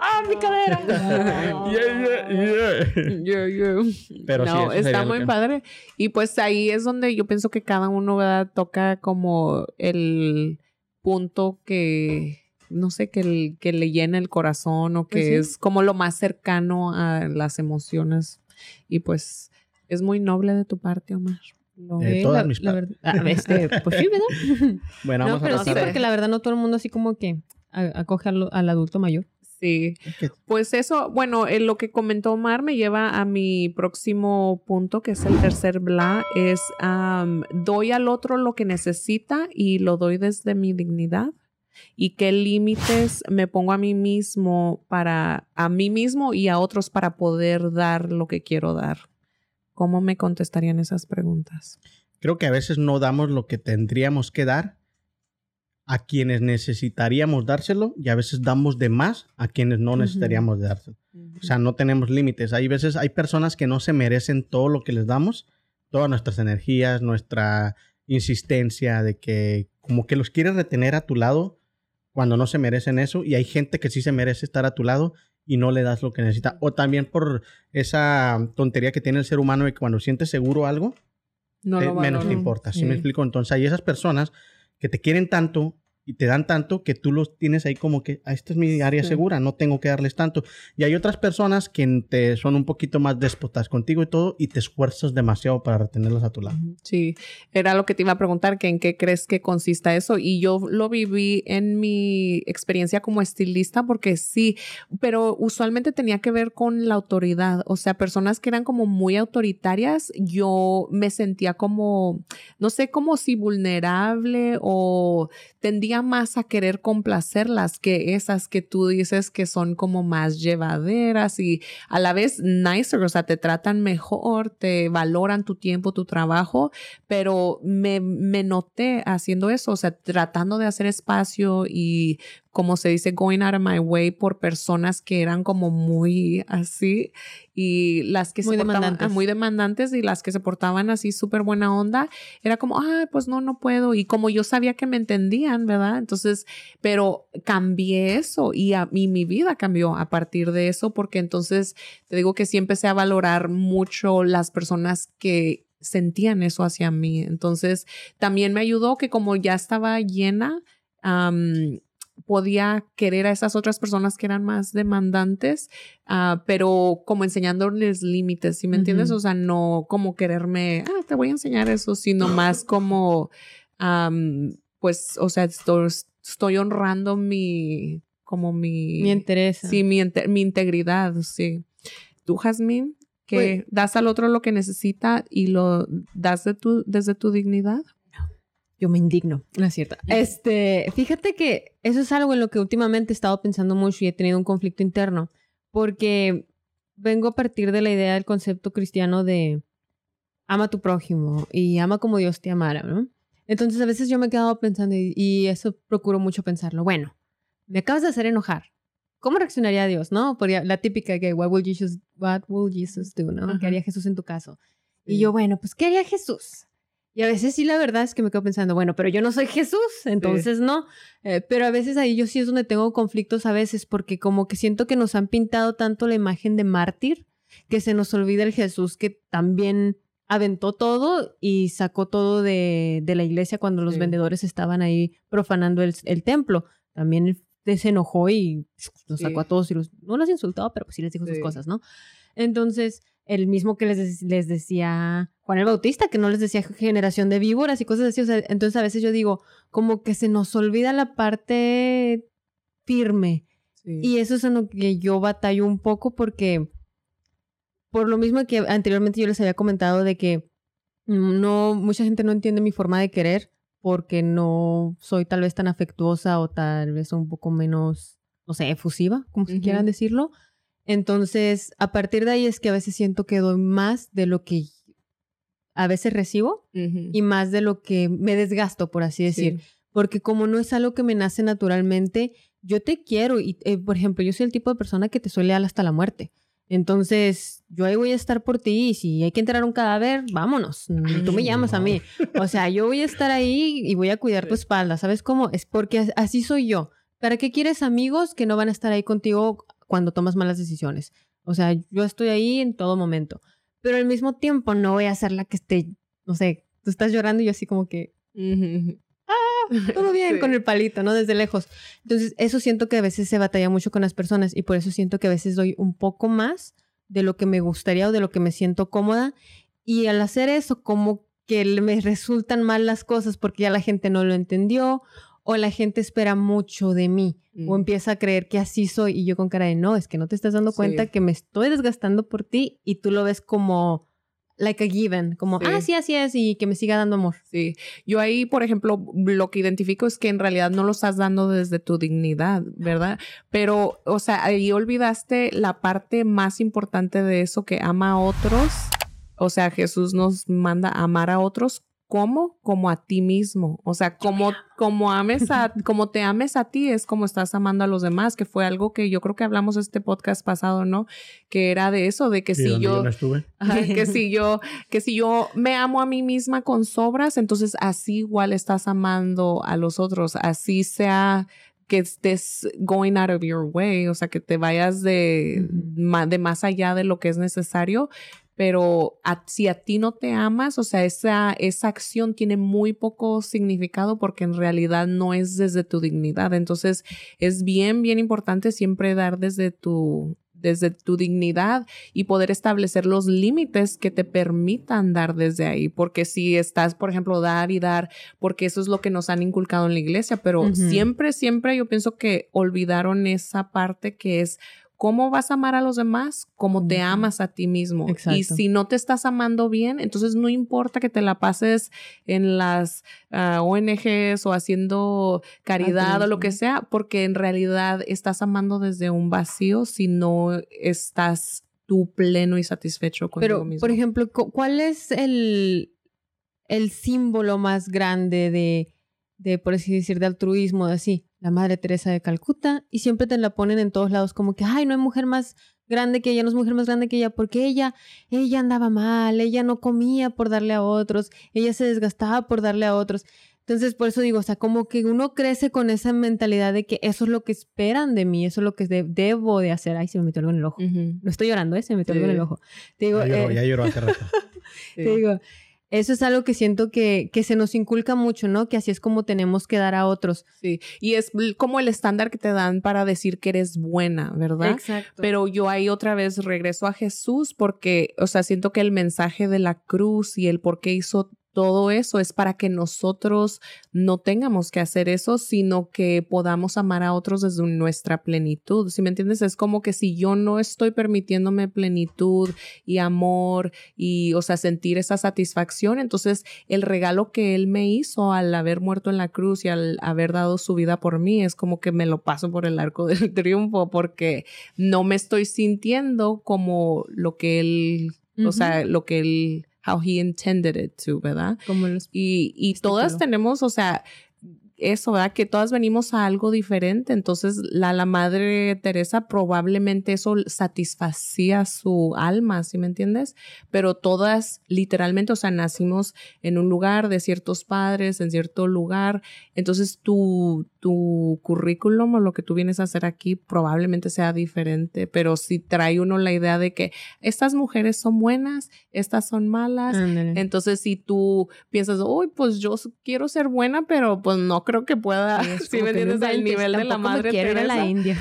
¡Ah, mi cadera! Yeah, yeah, yeah. Yo, yo. Pero sí, no, está lo muy que- padre. Y pues ahí es donde yo pienso que cada uno ¿verdad? toca como el punto que, no sé, que, el- que le llena el corazón o que Pues sí. es como lo más cercano a las emociones. Y pues es muy noble de tu parte, Omar. Lo- De todas la- mis la partes. verdad- ah, este, pues sí, ¿verdad? Bueno, no, vamos pero a sí, porque la verdad no todo el mundo así como que acoge al, al adulto mayor. Sí, que- pues eso, bueno, eh, lo que comentó Omar me lleva a mi próximo punto, que es el tercer bla, es am, doy al otro lo que necesita y lo doy desde mi dignidad. Y qué límites me pongo a mí mismo para, a mí mismo y a otros para poder dar lo que quiero dar. ¿Cómo me contestarían esas preguntas? Creo que a veces no damos lo que tendríamos que dar a quienes necesitaríamos dárselo y a veces damos de más a quienes no necesitaríamos dárselo. O sea, no tenemos límites. Hay veces, hay personas que no se merecen todo lo que les damos, todas nuestras energías, nuestra insistencia de que como que los quieres retener a tu lado cuando no se merecen eso y hay gente que sí se merece estar a tu lado y no le das lo que necesita. O también por esa tontería que tiene el ser humano de que cuando sientes seguro algo, no te- lo menos te importa. ¿Sí Sí. me explico? Entonces hay esas personas que te quieren tanto y te dan tanto que tú los tienes ahí como que, ah, esta es mi área Sí. segura, no tengo que darles tanto. Y hay otras personas que te son un poquito más déspotas contigo y todo y te esfuerzas demasiado para retenerlos a tu lado. Sí, era lo que te iba a preguntar, que en qué crees que consista eso. Y yo lo viví en mi experiencia como estilista, porque sí, pero usualmente tenía que ver con la autoridad. O sea, personas que eran como muy autoritarias, yo me sentía como, no sé, como si vulnerable o tendía más a querer complacerlas que esas que tú dices que son como más llevaderas y a la vez nicer, o sea, te tratan mejor, te valoran tu tiempo, tu trabajo, pero me, me noté haciendo eso, o sea, tratando de hacer espacio y como se dice, going out of my way por personas que eran como muy así y las que Muy se portaban demandantes. ah, muy demandantes y las que se portaban así súper buena onda, era como, ah, pues no, no puedo. Y como yo sabía que me entendían, ¿verdad? Entonces, pero cambié eso y, a, y mi vida cambió a partir de eso porque entonces te digo que sí empecé a valorar mucho las personas que sentían eso hacia mí. Entonces, también me ayudó que como ya estaba llena, podía querer a esas otras personas que eran más demandantes, ah, pero como enseñándoles límites, ¿sí me entiendes? O sea, no como quererme, ah, te voy a enseñar eso, sino más como, am, pues, o sea, estoy, estoy honrando mi, como mi... Me interesa. Sí, mi, mi integridad, sí. Tú, Jazmín, que Pues- das al otro lo que necesita y lo das de tu, desde tu dignidad. Yo me indigno, no es cierto. Este, fíjate que eso es algo en lo que últimamente he estado pensando mucho y he tenido un conflicto interno, porque vengo a partir de la idea del concepto cristiano de ama a tu prójimo y ama como Dios te amara, ¿no? Entonces a veces yo me he quedado pensando y, y eso procuro mucho pensarlo. Bueno, me acabas de hacer enojar. ¿Cómo reaccionaría Dios, no? Podría- la típica que what will Jesus, what will Jesus do, ¿no? Ajá. ¿Qué haría Jesús en tu caso? Y yo, bueno, pues ¿qué haría Jesús? Y a veces sí, la verdad es que me quedo pensando, bueno, pero yo no soy Jesús, entonces no. Eh, pero a veces ahí yo sí es donde tengo conflictos a veces, porque como que siento que nos han pintado tanto la imagen de mártir, que se nos olvida el Jesús que también aventó todo y sacó todo de, de la iglesia cuando los Sí. vendedores estaban ahí profanando el, el templo. También se enojó y los Sí. sacó a todos y los, no los insultó, pero pues sí les dijo sus cosas, ¿no? Entonces, el mismo que les, les decía Juan el Bautista, que no les decía generación de víboras y cosas así. O sea, entonces a veces yo digo, como que se nos olvida la parte firme Sí. Y eso es en lo que yo batallo un poco porque, por lo mismo que anteriormente yo les había comentado de que no, mucha gente no entiende mi forma de querer porque no soy tal vez tan afectuosa o tal vez un poco menos, no sé, efusiva, como si quieran decirlo. Entonces, a partir de ahí es que a veces siento que doy más de lo que a veces recibo y más de lo que me desgasto, por así decir Sí. porque como no es algo que me nace naturalmente, yo te quiero y, eh, por ejemplo, yo soy el tipo de persona que te soy leal hasta la muerte. Entonces, yo ahí voy a estar por ti y si hay que enterrar un cadáver, vámonos. Mm, Tú me llamas a mí. O sea, yo voy a estar ahí y voy a cuidar tu espalda. ¿Sabes cómo? Es porque as- así soy yo. ¿Para qué quieres amigos que no van a estar ahí contigo cuando tomas malas decisiones? O sea, yo estoy ahí en todo momento. Pero al mismo tiempo no voy a ser la que esté, no sé, tú estás llorando y yo así como que, Ujú. todo bien Sí. con el palito, ¿no? Desde lejos. Entonces, eso siento que a veces se batalla mucho con las personas y por eso siento que a veces doy un poco más de lo que me gustaría o de lo que me siento cómoda. Y al hacer eso, como que me resultan mal las cosas porque ya la gente no lo entendió o la gente espera mucho de mí o Mm. empieza a creer que así soy y yo con cara de no, es que no te estás dando cuenta Sí. que me estoy desgastando por ti y tú lo ves como like a given, como, Sí. ah, sí, así es y que me siga dando amor. Sí, yo ahí, por ejemplo, lo que identifico es que en realidad no lo estás dando desde tu dignidad, ¿verdad? Pero, o sea, ahí olvidaste la parte más importante de eso que ama a otros. O sea, Jesús nos manda a amar a otros ¿Cómo? Como a ti mismo. O sea, como, como ames a, como te ames a ti, es como estás amando a los demás, que fue algo que yo creo que hablamos este podcast pasado, ¿no? Que era de eso, de que Sí, si yo, que si yo, que si yo me amo a mí misma con sobras, entonces así igual estás amando a los otros, así sea que estés going out of your way, o sea, que te vayas de, de más allá de lo que es necesario, pero a- si a ti no te amas, o sea, esa, esa acción tiene muy poco significado porque en realidad no es desde tu dignidad. Entonces, es bien, bien importante siempre dar desde tu, desde tu dignidad y poder establecer los límites que te permitan dar desde ahí. Porque si estás, por ejemplo, dar y dar, porque eso es lo que nos han inculcado en la iglesia, pero siempre, siempre yo pienso que olvidaron esa parte que es cómo vas a amar a los demás, como te amas a ti mismo. Y Exacto. si no te estás amando bien, entonces no importa que te la pases en las ah, ONGs o haciendo caridad o lo que sea, porque en realidad estás amando desde un vacío si no estás tú pleno y satisfecho contigo Pero, mismo. por ejemplo, cu- ¿cuál es el, el símbolo más grande de, de, por así decir, de altruismo, de así? La Madre Teresa de Calcuta, y siempre te la ponen en todos lados como que, ay, no hay mujer más grande que ella, no es mujer más grande que ella, porque ella, ella andaba mal, ella no comía por darle a otros, ella se desgastaba por darle a otros. Entonces, por eso digo, o sea, como que uno crece con esa mentalidad de que eso es lo que esperan de mí, eso es lo que de- debo de hacer. Ay, se me metió algo en el ojo. No estoy llorando, ¿eh? Se me metió algo en el ojo. Te digo, Ya lloró, eh, ya lloró hace rato. sí. te digo, eso es algo que siento que, que se nos inculca mucho, ¿no? Que así es como tenemos que dar a otros. Sí, y es como el estándar que te dan para decir que eres buena, ¿verdad? Exacto. Pero yo ahí otra vez regreso a Jesús porque, o sea, siento que el mensaje de la cruz y el por qué hizo todo eso es para que nosotros no tengamos que hacer eso, sino que podamos amar a otros desde nuestra plenitud. Si me entiendes? Es como que si yo no estoy permitiéndome plenitud y amor y, o sea, sentir esa satisfacción, entonces el regalo que Él me hizo al haber muerto en la cruz y al haber dado su vida por mí es como que me lo paso por el arco del triunfo porque no me estoy sintiendo como lo que Él, o sea, lo que Él, how He intended it to, ¿verdad? Como los... Y, y todas tenemos, o sea, eso, ¿verdad? Que todas venimos a algo diferente. Entonces, la, la madre Teresa probablemente eso satisfacía su alma, ¿sí me entiendes? Pero todas, literalmente, o sea, nacimos en un lugar de ciertos padres, en cierto lugar. Entonces, tu, tu currículum o lo que tú vienes a hacer aquí probablemente sea diferente. Pero si trae uno la idea de que estas mujeres son buenas, estas son malas, entonces, si tú piensas, uy, pues yo quiero ser buena, pero pues no creo que pueda, Sí, es ¿sí como me entiendes? Al nivel de la me madre ir a Teresa. la India.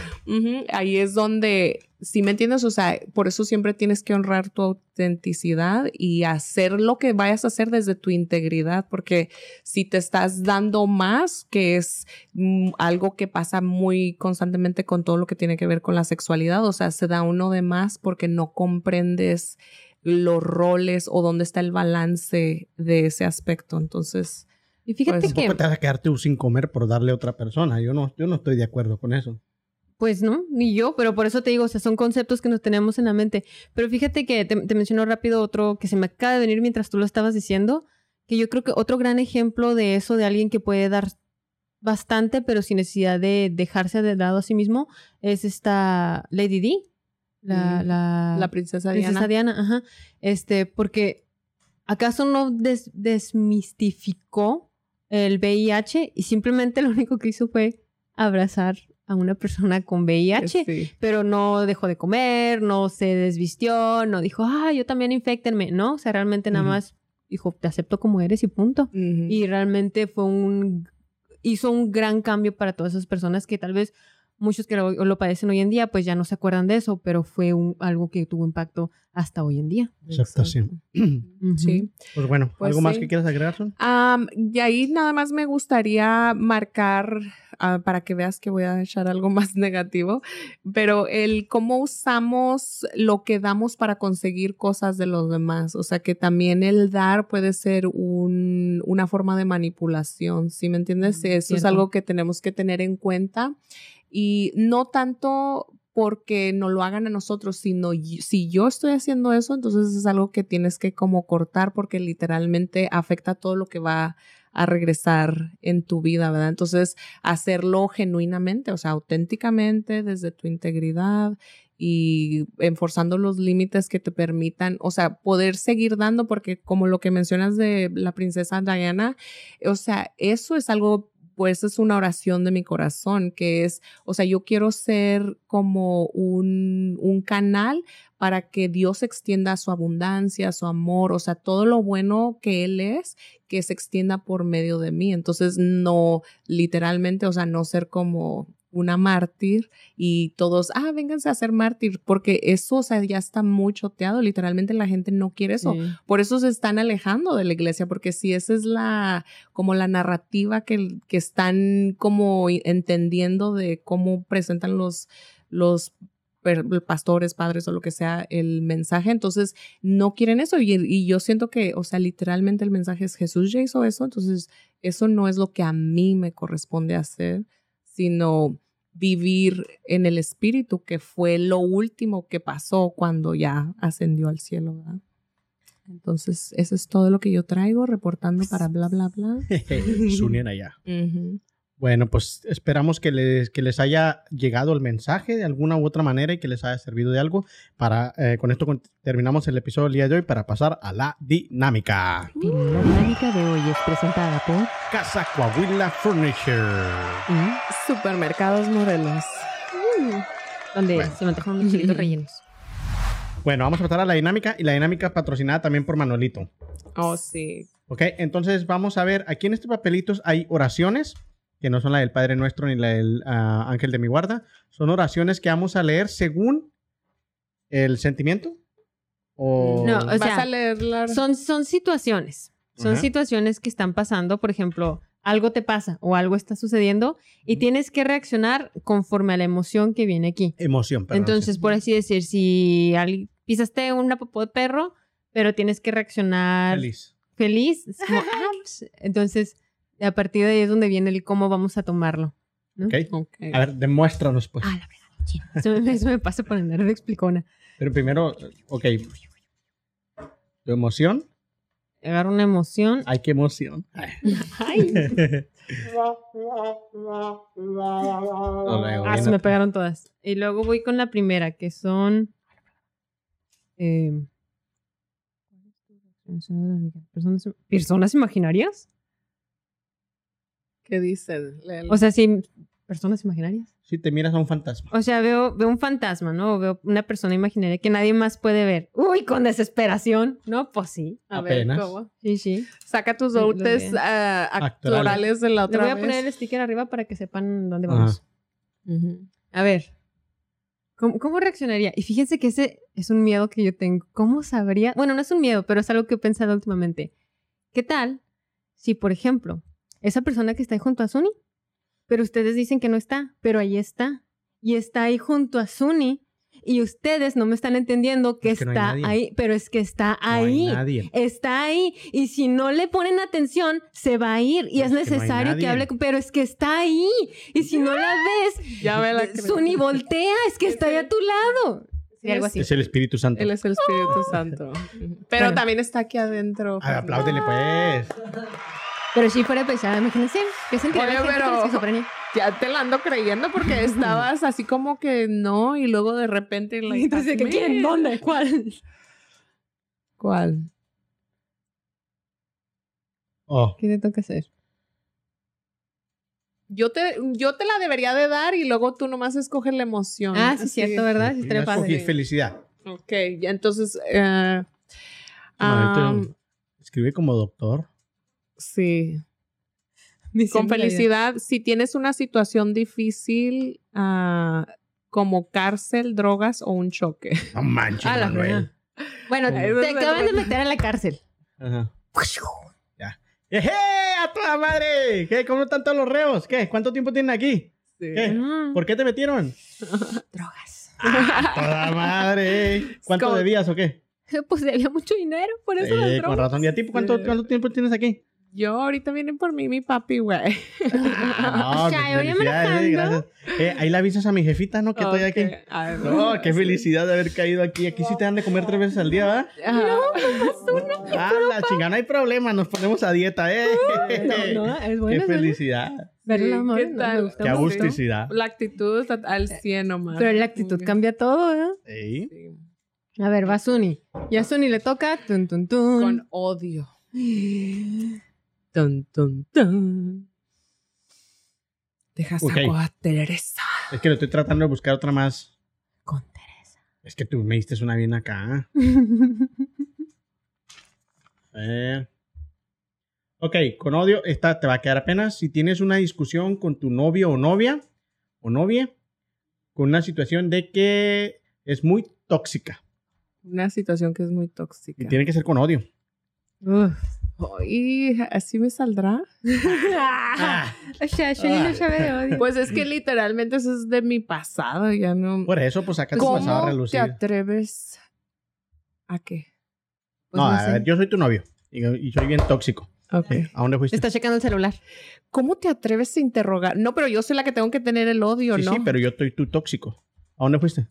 Ahí es donde si me entiendes, o sea, por eso siempre tienes que honrar tu autenticidad y hacer lo que vayas a hacer desde tu integridad, porque si te estás dando más, que es mm, algo que pasa muy constantemente con todo lo que tiene que ver con la sexualidad, o sea, se da uno de más porque no comprendes los roles o dónde está el balance de ese aspecto. Entonces, Y fíjate Pues, que, Tampoco te vas a quedar tú sin comer por darle a otra persona. Yo no, yo no estoy de acuerdo con eso. Pues no, ni yo, pero por eso te digo, o sea, son conceptos que nos tenemos en la mente. Pero fíjate que te, te menciono rápido otro que se me acaba de venir mientras tú lo estabas diciendo, que yo creo que otro gran ejemplo de eso, de alguien que puede dar bastante, pero sin necesidad de dejarse de lado a sí mismo, es esta Lady D. La, Mm, la, la princesa, Princesa Diana. Diana, ajá. Este, porque ¿acaso no des- desmistificó el VIH y simplemente lo único que hizo fue abrazar a una persona con VIH? Sí. Pero no dejó de comer, no se desvistió, no dijo, ah, yo también infectenme, ¿no? O sea, realmente nada más dijo, te acepto como eres y punto. Y realmente fue un, hizo un gran cambio para todas esas personas que tal vez muchos que lo, lo padecen hoy en día, pues ya no se acuerdan de eso, pero fue un, algo que tuvo impacto hasta hoy en día. Aceptación. Ujú. Sí. Pues bueno, Pues ¿algo más sí. que quieras agregar, Son? Am, y ahí nada más me gustaría marcar, ah, para que veas que voy a echar algo más negativo, pero el cómo usamos lo que damos para conseguir cosas de los demás. O sea, que también el dar puede ser un, una forma de manipulación, ¿sí me entiendes? Mm, Eso es cierto. algo que tenemos que tener en cuenta. Y no tanto porque no lo hagan a nosotros, sino si yo estoy haciendo eso, entonces es algo que tienes que como cortar porque literalmente afecta todo lo que va a regresar en tu vida, ¿verdad? Entonces, hacerlo genuinamente, o sea, auténticamente, desde tu integridad y enforzando los límites que te permitan, o sea, poder seguir dando, porque como lo que mencionas de la princesa Diana, o sea, eso es algo, pues es una oración de mi corazón, que es, o sea, yo quiero ser como un, un canal para que Dios extienda su abundancia, su amor, o sea, todo lo bueno que Él es, que se extienda por medio de mí. Entonces, no literalmente, o sea, no ser como una mártir y todos, ah, vénganse a ser mártir, porque eso, o sea, ya está muy choteado, literalmente la gente no quiere eso. Sí. Por eso se están alejando de la iglesia, porque si esa es la, como la narrativa que, que están como entendiendo de cómo presentan los, los pastores, padres o lo que sea el mensaje, entonces no quieren eso. Y, y yo siento que, o sea, literalmente el mensaje es Jesús ya hizo eso, entonces eso no es lo que a mí me corresponde hacer, sino vivir en el espíritu, que fue lo último que pasó cuando ya ascendió al cielo, ¿verdad? Entonces, eso es todo lo que yo traigo reportando para bla, bla, bla. Allá. Bueno, pues esperamos que les, que les haya llegado el mensaje de alguna u otra manera y que les haya servido de algo. Para, eh, con esto terminamos el episodio del día de hoy para pasar a la dinámica. Y la dinámica de hoy es presentada por... Casa Coahuila Furniture. Supermercados Morelos. donde Bueno. se me antojaron unos chilitos rellenos. Bueno, vamos a pasar a la dinámica y la dinámica patrocinada también por Manuelito. Oh, sí. Ok, entonces vamos a ver, aquí en estos papelitos hay oraciones, que no son la del Padre Nuestro ni la del ah, Ángel de mi guarda, son oraciones que vamos a leer según el sentimiento. O... No, o Vas sea, a leerla. Son, son situaciones. Son Ajá. situaciones que están pasando. Por ejemplo, algo te pasa o algo está sucediendo y tienes que reaccionar conforme a la emoción que viene aquí. Emoción, perdón. Entonces, por así decir, si al- pisaste una popó de perro, pero tienes que reaccionar Feliz. feliz, como, ah, pues, entonces a partir de ahí es donde viene el cómo vamos a tomarlo. Ok. Ok. A ver, demuéstranos pues. Ah, la verdad. Eso me, eso me pasa por andar de explicona. Pero primero, ok. Tu emoción. Agarro una emoción. Ay, qué emoción. Ay. Ah, se me pegaron todas. Y luego voy con la primera, que son. eh, personas, personas imaginarias. ¿Qué. O sea, sí, personas imaginarias. Si te miras a un fantasma. O sea, veo, veo un fantasma, ¿no? O veo una persona imaginaria que nadie más puede ver. Uy, con desesperación. No, pues sí. a ver, apenas. ¿cómo? Sí, sí. Saca tus Sí, dotes ah, Actorales. de la Le otra voy a vez. poner el sticker arriba para que sepan dónde vamos. Ujú. A ver. ¿Cómo, cómo reaccionaría? Y fíjense que ese es un miedo que yo tengo. ¿Cómo sabría? Bueno, no es un miedo, pero es algo que he pensado últimamente. ¿Qué tal si, por ejemplo, esa persona que está ahí junto a Suni, pero ustedes dicen que no está, pero ahí está, y está ahí junto a Suni, y ustedes no me están entendiendo que Es que está ahí, pero es que está No hay ahí. nadie. Está ahí y si no le ponen atención, se va a ir y es es que no hay necesario que, nadie. hable, pero es que está ahí y si no la ves, Ya me la creo. Suni voltea, es que está ahí a tu lado. Sí, algo así. Es el Espíritu Santo. Él es el Espíritu Santo. Pero Bueno. también está aquí adentro. Ah, apláudele, pues. Pero si fuera pesada, imagínense. ¿Qué sentiría Oye, la gente con pero- esquizofrenia? Ya te la ando creyendo porque estabas así como que no y luego de repente... like, Entonces, ¿qué quieren? ¿Dónde? ¿Cuál? ¿Cuál? Oh, ¿Qué te toca hacer? Yo te, yo te la debería de dar y luego tú nomás escoges la emoción. Ah, sí, Así. cierto, ¿verdad? Sí, escogí felicidad. Ok, ya entonces... eh, escribe como doctor. Sí. Con felicidad, si tienes una situación difícil ah, como cárcel, drogas o un choque. No manches, Ah, la Manuel. Bueno, te acaban de meter a la cárcel. Ajá. Ya. ¡Ejé! ¡A toda madre! ¿Qué? ¿Cómo están todos los reos? ¿Qué? ¿Cuánto tiempo tienen aquí? ¿Qué? ¿Por qué te metieron? Drogas. ¡A toda madre! ¿Cuánto debías o qué? Pues había mucho dinero, por eso las Eh, con drogas. razón. ¿Y a ti cuánto, Sí. cuánto tiempo tienes aquí? Yo ahorita vienen por mí mi papi, güey. Ah, no, Ya, eh, manejando. gracias. Eh, ahí le avisas a mi jefita, ¿no? Que estoy aquí. Ay, No, qué felicidad de haber caído aquí. Aquí sí te dan de comer tres veces al día, ¿verdad? Ajá. Ah, la chingada, no hay problema. Nos ponemos a dieta, ¿eh? No, no, es Qué bueno. bueno. felicidad. Ver el amor, ¿qué no, me tal? gusta Qué agusticidad. La actitud está al 100 nomás. Pero la actitud cambia todo, ¿eh? Ey. Sí. A ver, va Suni. Y a Suni le toca tun, tun, tun. Con odio. Tun, tun, tun. Deja Ok. saco a Teresa. Es que lo estoy tratando de buscar otra más. Con Teresa. Es que tú me diste una bien acá. Ver. Ok, con odio, esta te va a quedar apenas. Si tienes una discusión con tu novio o novia o novia, con una situación de que es muy tóxica Una situación que es muy y tóxica. tiene que ser con odio. Uf. ¿Y así me saldrá? Ah, O sea, Suni no sabe de odio. Pues es que literalmente eso es de mi pasado, ya no. por eso, pues acá te pasaba a ¿Cómo te relucir. atreves a qué? Pues no, no a sé. ver, yo soy tu novio y, y soy bien tóxico. Ok. Eh, ¿A dónde fuiste? Está checando el celular. ¿Cómo te atreves a interrogar? No, pero yo soy la que tengo que tener el odio, Sí, ¿no? sí, pero yo estoy tu tóxico. ¿A dónde fuiste?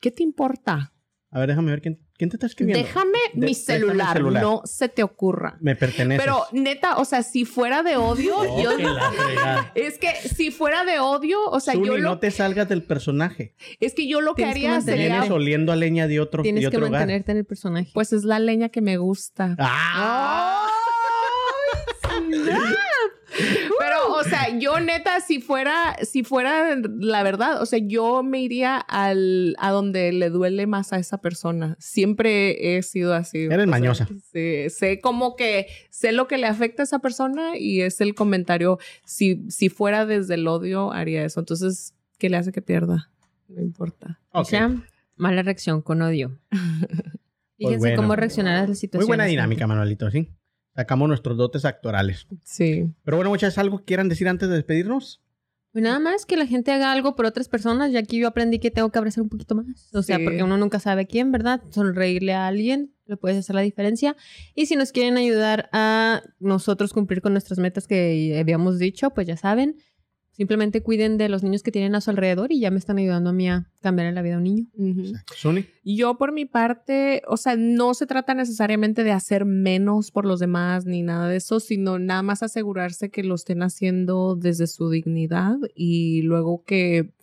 ¿Qué te importa? A ver, déjame ver quién, quién te está escribiendo. Déjame De- mi déjame celular, no se te ocurra. Me pertenece. Pero neta, o sea, si fuera de odio, yo... Es que si fuera de odio, o sea, yo lo... no te salgas del personaje. Es que yo lo que Tienes que haría mantener- sería... Vienes oliendo a leña de otro, Tienes de que otro hogar. mantenerte en el personaje. Pues es la leña que me gusta. ¡Ah! Pero, o sea, yo neta, si fuera, si fuera la verdad, o sea, yo me iría al, a donde le duele más a esa persona. Siempre he sido así. Eres o sea, mañosa. sí, sé como que sé lo que le afecta a esa persona y es el comentario. Si, si fuera desde el odio, haría eso. Entonces, ¿qué le hace que pierda? No importa. O sea, mala reacción con odio. Fíjense bueno. cómo reaccionar a las Muy situaciones. buena dinámica, Manuelito, ¿sí? Sacamos nuestros dotes actorales. Sí. Pero bueno, muchachos, ¿algo que quieran decir antes de despedirnos? Pues nada más que la gente haga algo por otras personas. Y aquí yo aprendí que tengo que abrazar un poquito más. O sea, Sí. porque uno nunca sabe quién, ¿verdad? Sonreírle a alguien le puedes hacer la diferencia. Y si nos quieren ayudar a nosotros cumplir con nuestras metas que habíamos dicho, pues ya saben. Simplemente cuiden de los niños que tienen a su alrededor y ya me están ayudando a mí a cambiar la vida a un niño. Sony. Yo por mi parte, o sea, no se trata necesariamente de hacer menos por los demás ni nada de eso, sino nada más asegurarse que lo estén haciendo desde su dignidad y luego que,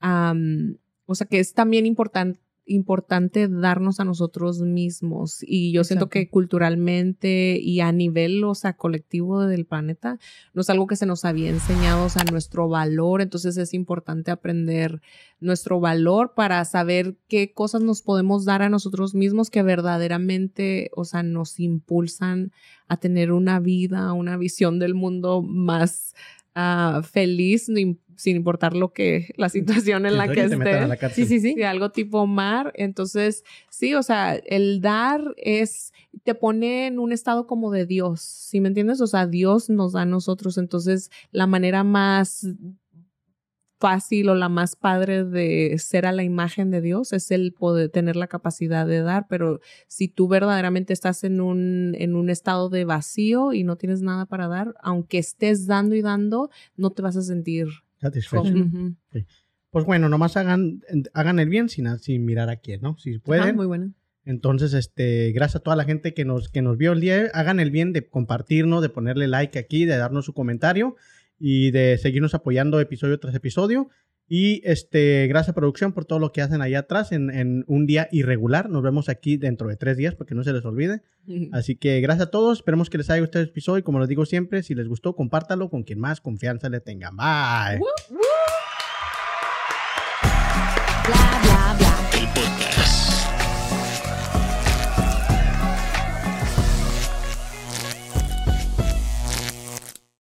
o sea, que es también importante importante darnos a nosotros mismos. Y yo siento que culturalmente y a nivel, o sea, colectivo del planeta, no es algo que se nos había enseñado, o sea, nuestro valor, entonces es importante aprender nuestro valor para saber qué cosas nos podemos dar a nosotros mismos que verdaderamente, o sea, nos impulsan a tener una vida, una visión del mundo más ah, feliz, sin importar lo que, la situación en Sí, la que a esté. la. Sí, sí, sí. Sí, algo tipo mar. Entonces, sí, o sea, el dar es, te pone en un estado como de Dios, ¿sí me entiendes? O sea, Dios nos da a nosotros. Entonces, la manera más fácil o la más padre de ser a la imagen de Dios es el poder tener la capacidad de dar, pero si tú verdaderamente estás en un, en un estado de vacío y no tienes nada para dar, aunque estés dando y dando, no te vas a sentir Satisfecho. Pues bueno, nomás hagan, hagan el bien sin, sin mirar a quién, ¿no? Si pueden. Muy bueno. Entonces, este, gracias a toda la gente que nos, que nos vio el día. Hagan el bien de compartirnos, de ponerle like aquí, de darnos su comentario y de seguirnos apoyando episodio tras episodio. Y este, gracias a producción por todo lo que hacen allá atrás en, en un día irregular. Nos vemos aquí dentro de tres días porque no se les olvide. Así que gracias a todos. Esperemos que les haya gustado el episodio. Y como les digo siempre, si les gustó, compártalo con quien más confianza le tengan. Bye. Bla bla